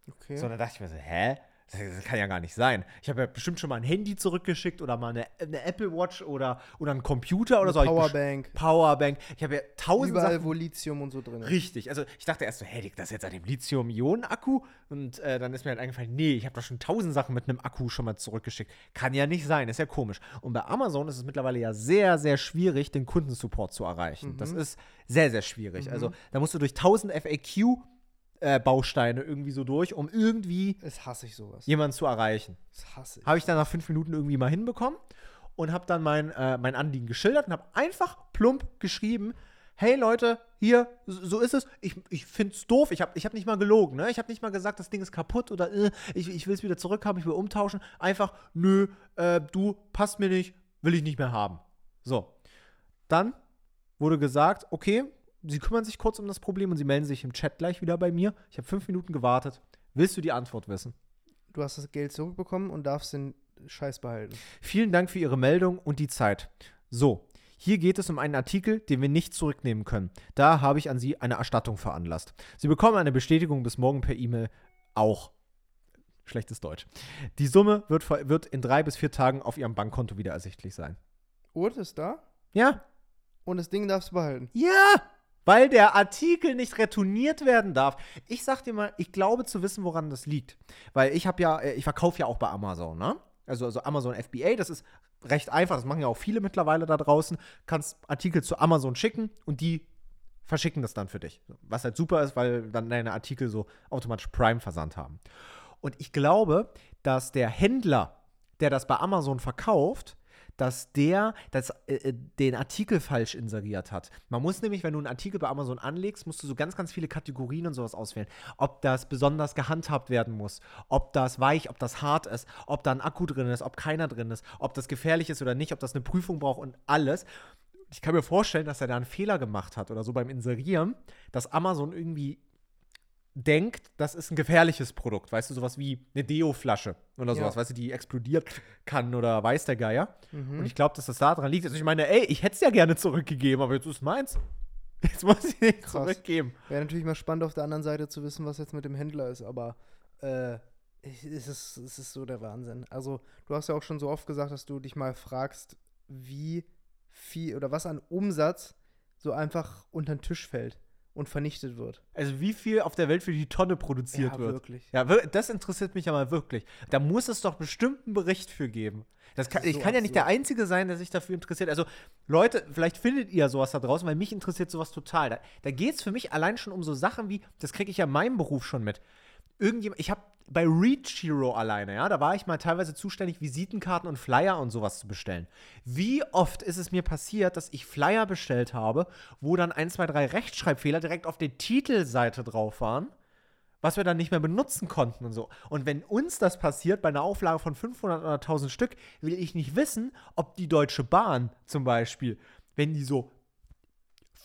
okay. So, dann dachte ich mir so, hä? Das, kann ja gar nicht sein. Ich habe ja bestimmt schon mal ein Handy zurückgeschickt oder mal eine, eine Apple Watch oder, oder einen Computer oder Eine so. Hab ich Powerbank. Powerbank. Ich habe ja tausend Überall, Sachen wo Lithium und so drin ist. Richtig. Also ich dachte erst so, hey, liegt das jetzt an dem Lithium-Ionen-Akku? Und äh, dann ist mir halt eingefallen, nee, ich habe doch schon tausend Sachen mit einem Akku schon mal zurückgeschickt. Kann ja nicht sein, ist ja komisch. Und bei Amazon ist es mittlerweile ja sehr, sehr schwierig, den Kundensupport zu erreichen. Das ist sehr, sehr schwierig. Also da musst du durch tausend FAQ-Bausteine irgendwie so durch, um irgendwie Das hasse ich sowas. jemanden zu erreichen. Das hasse ich. Habe ich dann nach fünf Minuten irgendwie mal hinbekommen und habe dann mein, äh, mein Anliegen geschildert und habe einfach plump geschrieben, hey Leute, hier, so so ist es. Ich, ich finde es doof. Ich habe ich hab nicht mal gelogen. Ne? Ich habe nicht mal gesagt, das Ding ist kaputt oder äh, ich, ich will es wieder zurückhaben, ich will umtauschen. Einfach, nö, äh, du, passt mir nicht, will ich nicht mehr haben. So. Dann wurde gesagt, okay, sie kümmern sich kurz um das Problem und sie melden sich im Chat gleich wieder bei mir. Ich habe fünf Minuten gewartet. Willst du die Antwort wissen? Du hast das Geld zurückbekommen und darfst den Scheiß behalten. Vielen Dank für Ihre Meldung und die Zeit. So, hier geht es um einen Artikel, den wir nicht zurücknehmen können. Da habe ich an Sie eine Erstattung veranlasst. Sie bekommen eine Bestätigung bis morgen per E-Mail auch. Schlechtes Deutsch. Die Summe wird, wird in drei bis vier Tagen auf Ihrem Bankkonto wieder ersichtlich sein. Urt ist da Ja? und das Ding darfst du behalten. Ja! Weil der Artikel nicht retourniert werden darf. Ich sag dir mal, ich glaube zu wissen, woran das liegt. Weil ich habe ja, äh, ich verkaufe ja auch bei Amazon, ne? Also, also Amazon FBA, das ist recht einfach, das machen ja auch viele mittlerweile da draußen. Kannst Artikel zu Amazon schicken und die verschicken das dann für dich. Was halt super ist, weil dann deine Artikel so automatisch Prime-Versand haben. Und ich glaube, dass der Händler, der das bei Amazon verkauft, dass der das, äh, äh, den Artikel falsch inseriert hat. Man muss nämlich, wenn du einen Artikel bei Amazon anlegst, musst du so ganz, ganz viele Kategorien und sowas auswählen. Ob das besonders gehandhabt werden muss, ob das weich, ob das hart ist, ob da ein Akku drin ist, ob keiner drin ist, ob das gefährlich ist oder nicht, ob das eine Prüfung braucht und alles. Ich kann mir vorstellen, dass er da einen Fehler gemacht hat oder so beim Inserieren, dass Amazon irgendwie denkt, das ist ein gefährliches Produkt, weißt du, sowas wie eine Deo-Flasche oder sowas, Ja. weißt du, die explodiert kann oder weiß der Geier. Mhm. Und ich glaube, dass das daran liegt. Also ich meine, ey, ich hätte es ja gerne zurückgegeben, aber jetzt ist meins. Jetzt muss ich nicht Krass. zurückgeben. Wäre natürlich mal spannend auf der anderen Seite zu wissen, was jetzt mit dem Händler ist, aber äh, es, ist, es ist so der Wahnsinn. Also, du hast ja auch schon so oft gesagt, dass du dich mal fragst, wie viel oder was an Umsatz so einfach unter den Tisch fällt und vernichtet wird. Also wie viel auf der Welt für die Tonne produziert ja, wird. wirklich. Ja, das interessiert mich ja mal wirklich. Da muss es doch bestimmt einen Bericht für geben. Das kann, ist ich so kann ja nicht absurd. der Einzige sein, der sich dafür interessiert. Also, Leute, vielleicht findet ihr sowas da draußen, weil mich interessiert sowas total. Da, da geht es für mich allein schon um so Sachen wie, das kriege ich ja in meinem Beruf schon mit. Irgendjemand, ich habe bei Reach Hero alleine, ja, da war ich mal teilweise zuständig, Visitenkarten und Flyer und sowas zu bestellen. Wie oft ist es mir passiert, dass ich Flyer bestellt habe, wo dann ein, zwei, drei Rechtschreibfehler direkt auf der Titelseite drauf waren? was wir dann nicht mehr benutzen konnten und so. Und wenn uns das passiert bei einer Auflage von 500 oder 1000 Stück, will ich nicht wissen, ob die Deutsche Bahn zum Beispiel, wenn die so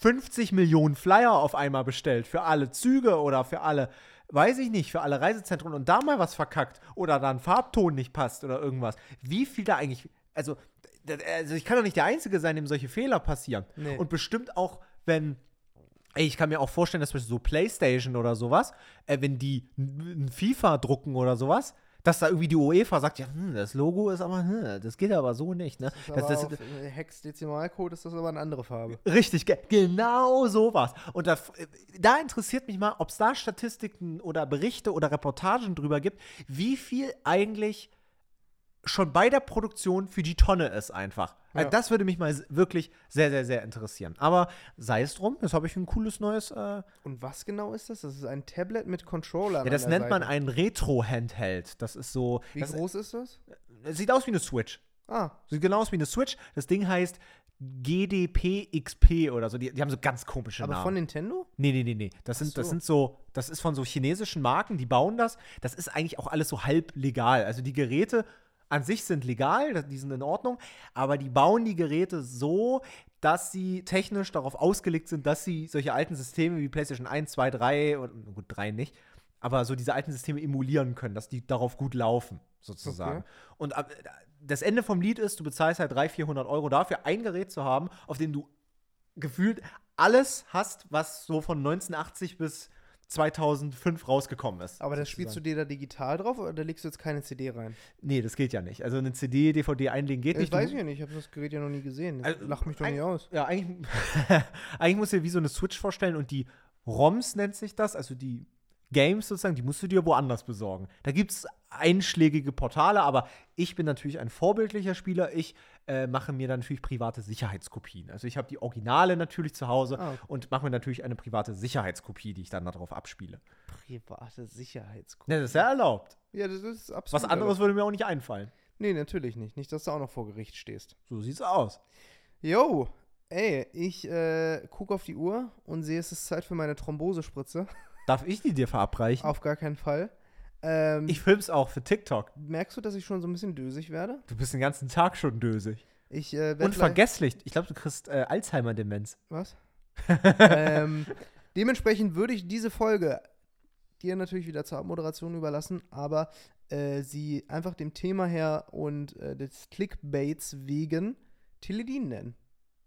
50 Millionen Flyer auf einmal bestellt für alle Züge oder für alle, weiß ich nicht, für alle Reisezentren und da mal was verkackt oder da ein Farbton nicht passt oder irgendwas, wie viel da eigentlich, also, also ich kann doch nicht der Einzige sein, dem solche Fehler passieren. Nee. Und bestimmt auch, wenn Ey, ich kann mir auch vorstellen, dass so PlayStation oder sowas, äh, wenn die n- n FIFA drucken oder sowas, dass da irgendwie die UEFA sagt, ja, hm, das Logo ist aber, hm, das geht aber so nicht, ne? Das Das, aber das, auf äh, Hex-Dezimalcode ist das aber eine andere Farbe. Richtig, ge genau sowas. Und da, äh, da interessiert mich mal, ob es da Statistiken oder Berichte oder Reportagen drüber gibt, wie viel eigentlich schon bei der Produktion für die Tonne ist einfach. Also das würde mich mal wirklich sehr, sehr, sehr interessieren. Aber sei es drum, jetzt habe ich ein cooles neues. Äh, Und was genau ist das? Das ist ein Tablet mit Controller. ja, das nennt man ein Retro-Handheld. Das ist so. Wie das, groß ist das? es sieht aus wie eine Switch. Ah, Sieht genau aus wie eine Switch. Das Ding heißt GDP XP oder so. Die, die haben so ganz komische aber Namen. von Nintendo? Nee, nee, nee, nee. Das sind, das so. sind so, das ist von so chinesischen Marken, die bauen das. Das ist eigentlich auch alles so halb legal. Also die Geräte an sich sind legal, die sind in Ordnung, aber die bauen die Geräte so, dass sie technisch darauf ausgelegt sind, dass sie solche alten Systeme wie PlayStation 1, 2, 3 und gut, 3 nicht, aber so diese alten Systeme emulieren können, dass die darauf gut laufen, sozusagen. Okay. Und das Ende vom Lied ist, du bezahlst halt 300, 400 Euro dafür, ein Gerät zu haben, auf dem du gefühlt alles hast, was so von 1980 bis 2005 rausgekommen ist. Aber das spielst du dir da digital drauf oder da legst du jetzt keine CD rein? Nee, das geht ja nicht. Also eine CD, DVD einlegen geht Das nicht. weiß Du- ich ja nicht, ich habe das Gerät ja noch nie gesehen. Also, Lach mich doch nicht aus. Ja, eigentlich, eigentlich musst du dir wie so eine Switch vorstellen und die ROMs nennt sich das, also die Games sozusagen, die musst du dir woanders besorgen. Da gibt es einschlägige Portale, aber ich bin natürlich ein vorbildlicher Spieler. Ich äh, mache mir dann natürlich private Sicherheitskopien. Also ich habe die Originale natürlich zu Hause Ah, okay. und mache mir natürlich eine private Sicherheitskopie, die ich dann darauf abspiele. Private Sicherheitscode. Ne, das ist ja erlaubt. Ja, das ist absolut. Was anderes erlaubt. würde mir auch nicht einfallen. Nee, natürlich nicht. Nicht, dass du auch noch vor Gericht stehst. So sieht's aus. Yo, ey, ich äh, gucke auf die Uhr und sehe, es ist Zeit für meine Thrombosespritze. Darf ich die dir verabreichen? Auf gar keinen Fall. Ähm, Ich film's auch für TikTok. merkst du, dass ich schon so ein bisschen dösig werde? Du bist den ganzen Tag schon dösig. Ich äh, Und vergesslich. Ich glaube, du kriegst äh, Alzheimer-Demenz. Was? ähm, dementsprechend würde ich diese Folge dir natürlich wieder zur Abmoderation überlassen, aber äh, sie einfach dem Thema her und äh, des Clickbaits wegen Teledin nennen.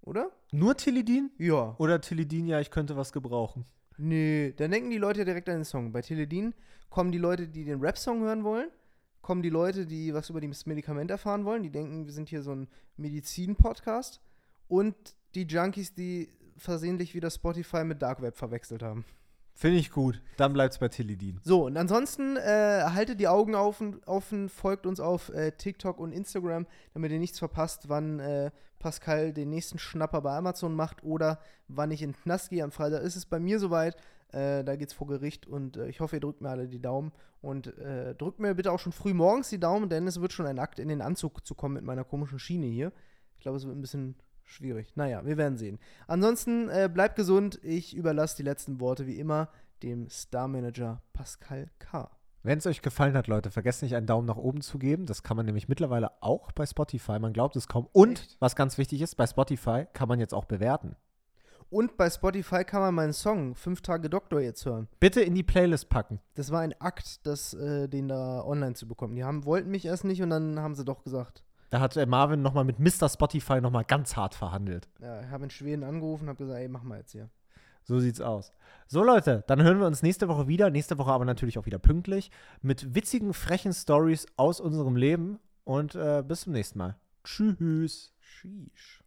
Oder? Nur Tilidin? Ja. Oder Tilidin, ja, ich könnte was gebrauchen. Nee, dann denken die Leute direkt an den Song. Bei Teledin kommen die Leute, die den Rap-Song hören wollen, kommen die Leute, die was über das Medikament erfahren wollen, die denken, wir sind hier so ein Medizin-Podcast und die Junkies, die versehentlich wieder Spotify mit Dark Web verwechselt haben. Finde ich gut. Dann bleibt's bei Tilidin. So, und ansonsten äh, haltet die Augen offen, offen folgt uns auf äh, TikTok und Instagram, damit ihr nichts verpasst, wann äh, Pascal den nächsten Schnapper bei Amazon macht oder wann ich in den Knast gehe. Am Freitag ist es bei mir soweit. Äh, da geht's vor Gericht und äh, ich hoffe, ihr drückt mir alle die Daumen. Und äh, drückt mir bitte auch schon früh morgens die Daumen, denn es wird schon ein Akt, in den Anzug zu kommen mit meiner komischen Schiene hier. Ich glaube, es wird ein bisschen schwierig. Naja, wir werden sehen. Ansonsten äh, bleibt gesund. Ich überlasse die letzten Worte wie immer dem Star-Manager Pascal K. Wenn es euch gefallen hat, Leute, vergesst nicht einen Daumen nach oben zu geben. Das kann man nämlich mittlerweile auch bei Spotify. Man glaubt es kaum. Und, Echt? was ganz wichtig ist, bei Spotify kann man jetzt auch bewerten. Und bei Spotify kann man meinen Song Fünf Tage Doktor jetzt hören. Bitte in die Playlist packen. Das war ein Akt, das, äh, den da online zu bekommen. Die haben, wollten mich erst nicht und dann haben sie doch gesagt. Da hat äh, Marvin nochmal mit Mr. Spotify nochmal ganz hart verhandelt. Ja, ich habe in Schweden angerufen und habe gesagt, ey, mach mal jetzt hier. So sieht's aus. So, Leute, dann hören wir uns nächste Woche wieder. Nächste Woche aber natürlich auch wieder pünktlich. Mit witzigen, frechen Stories aus unserem Leben. Und äh, bis zum nächsten Mal. Tschüss. Sheesh.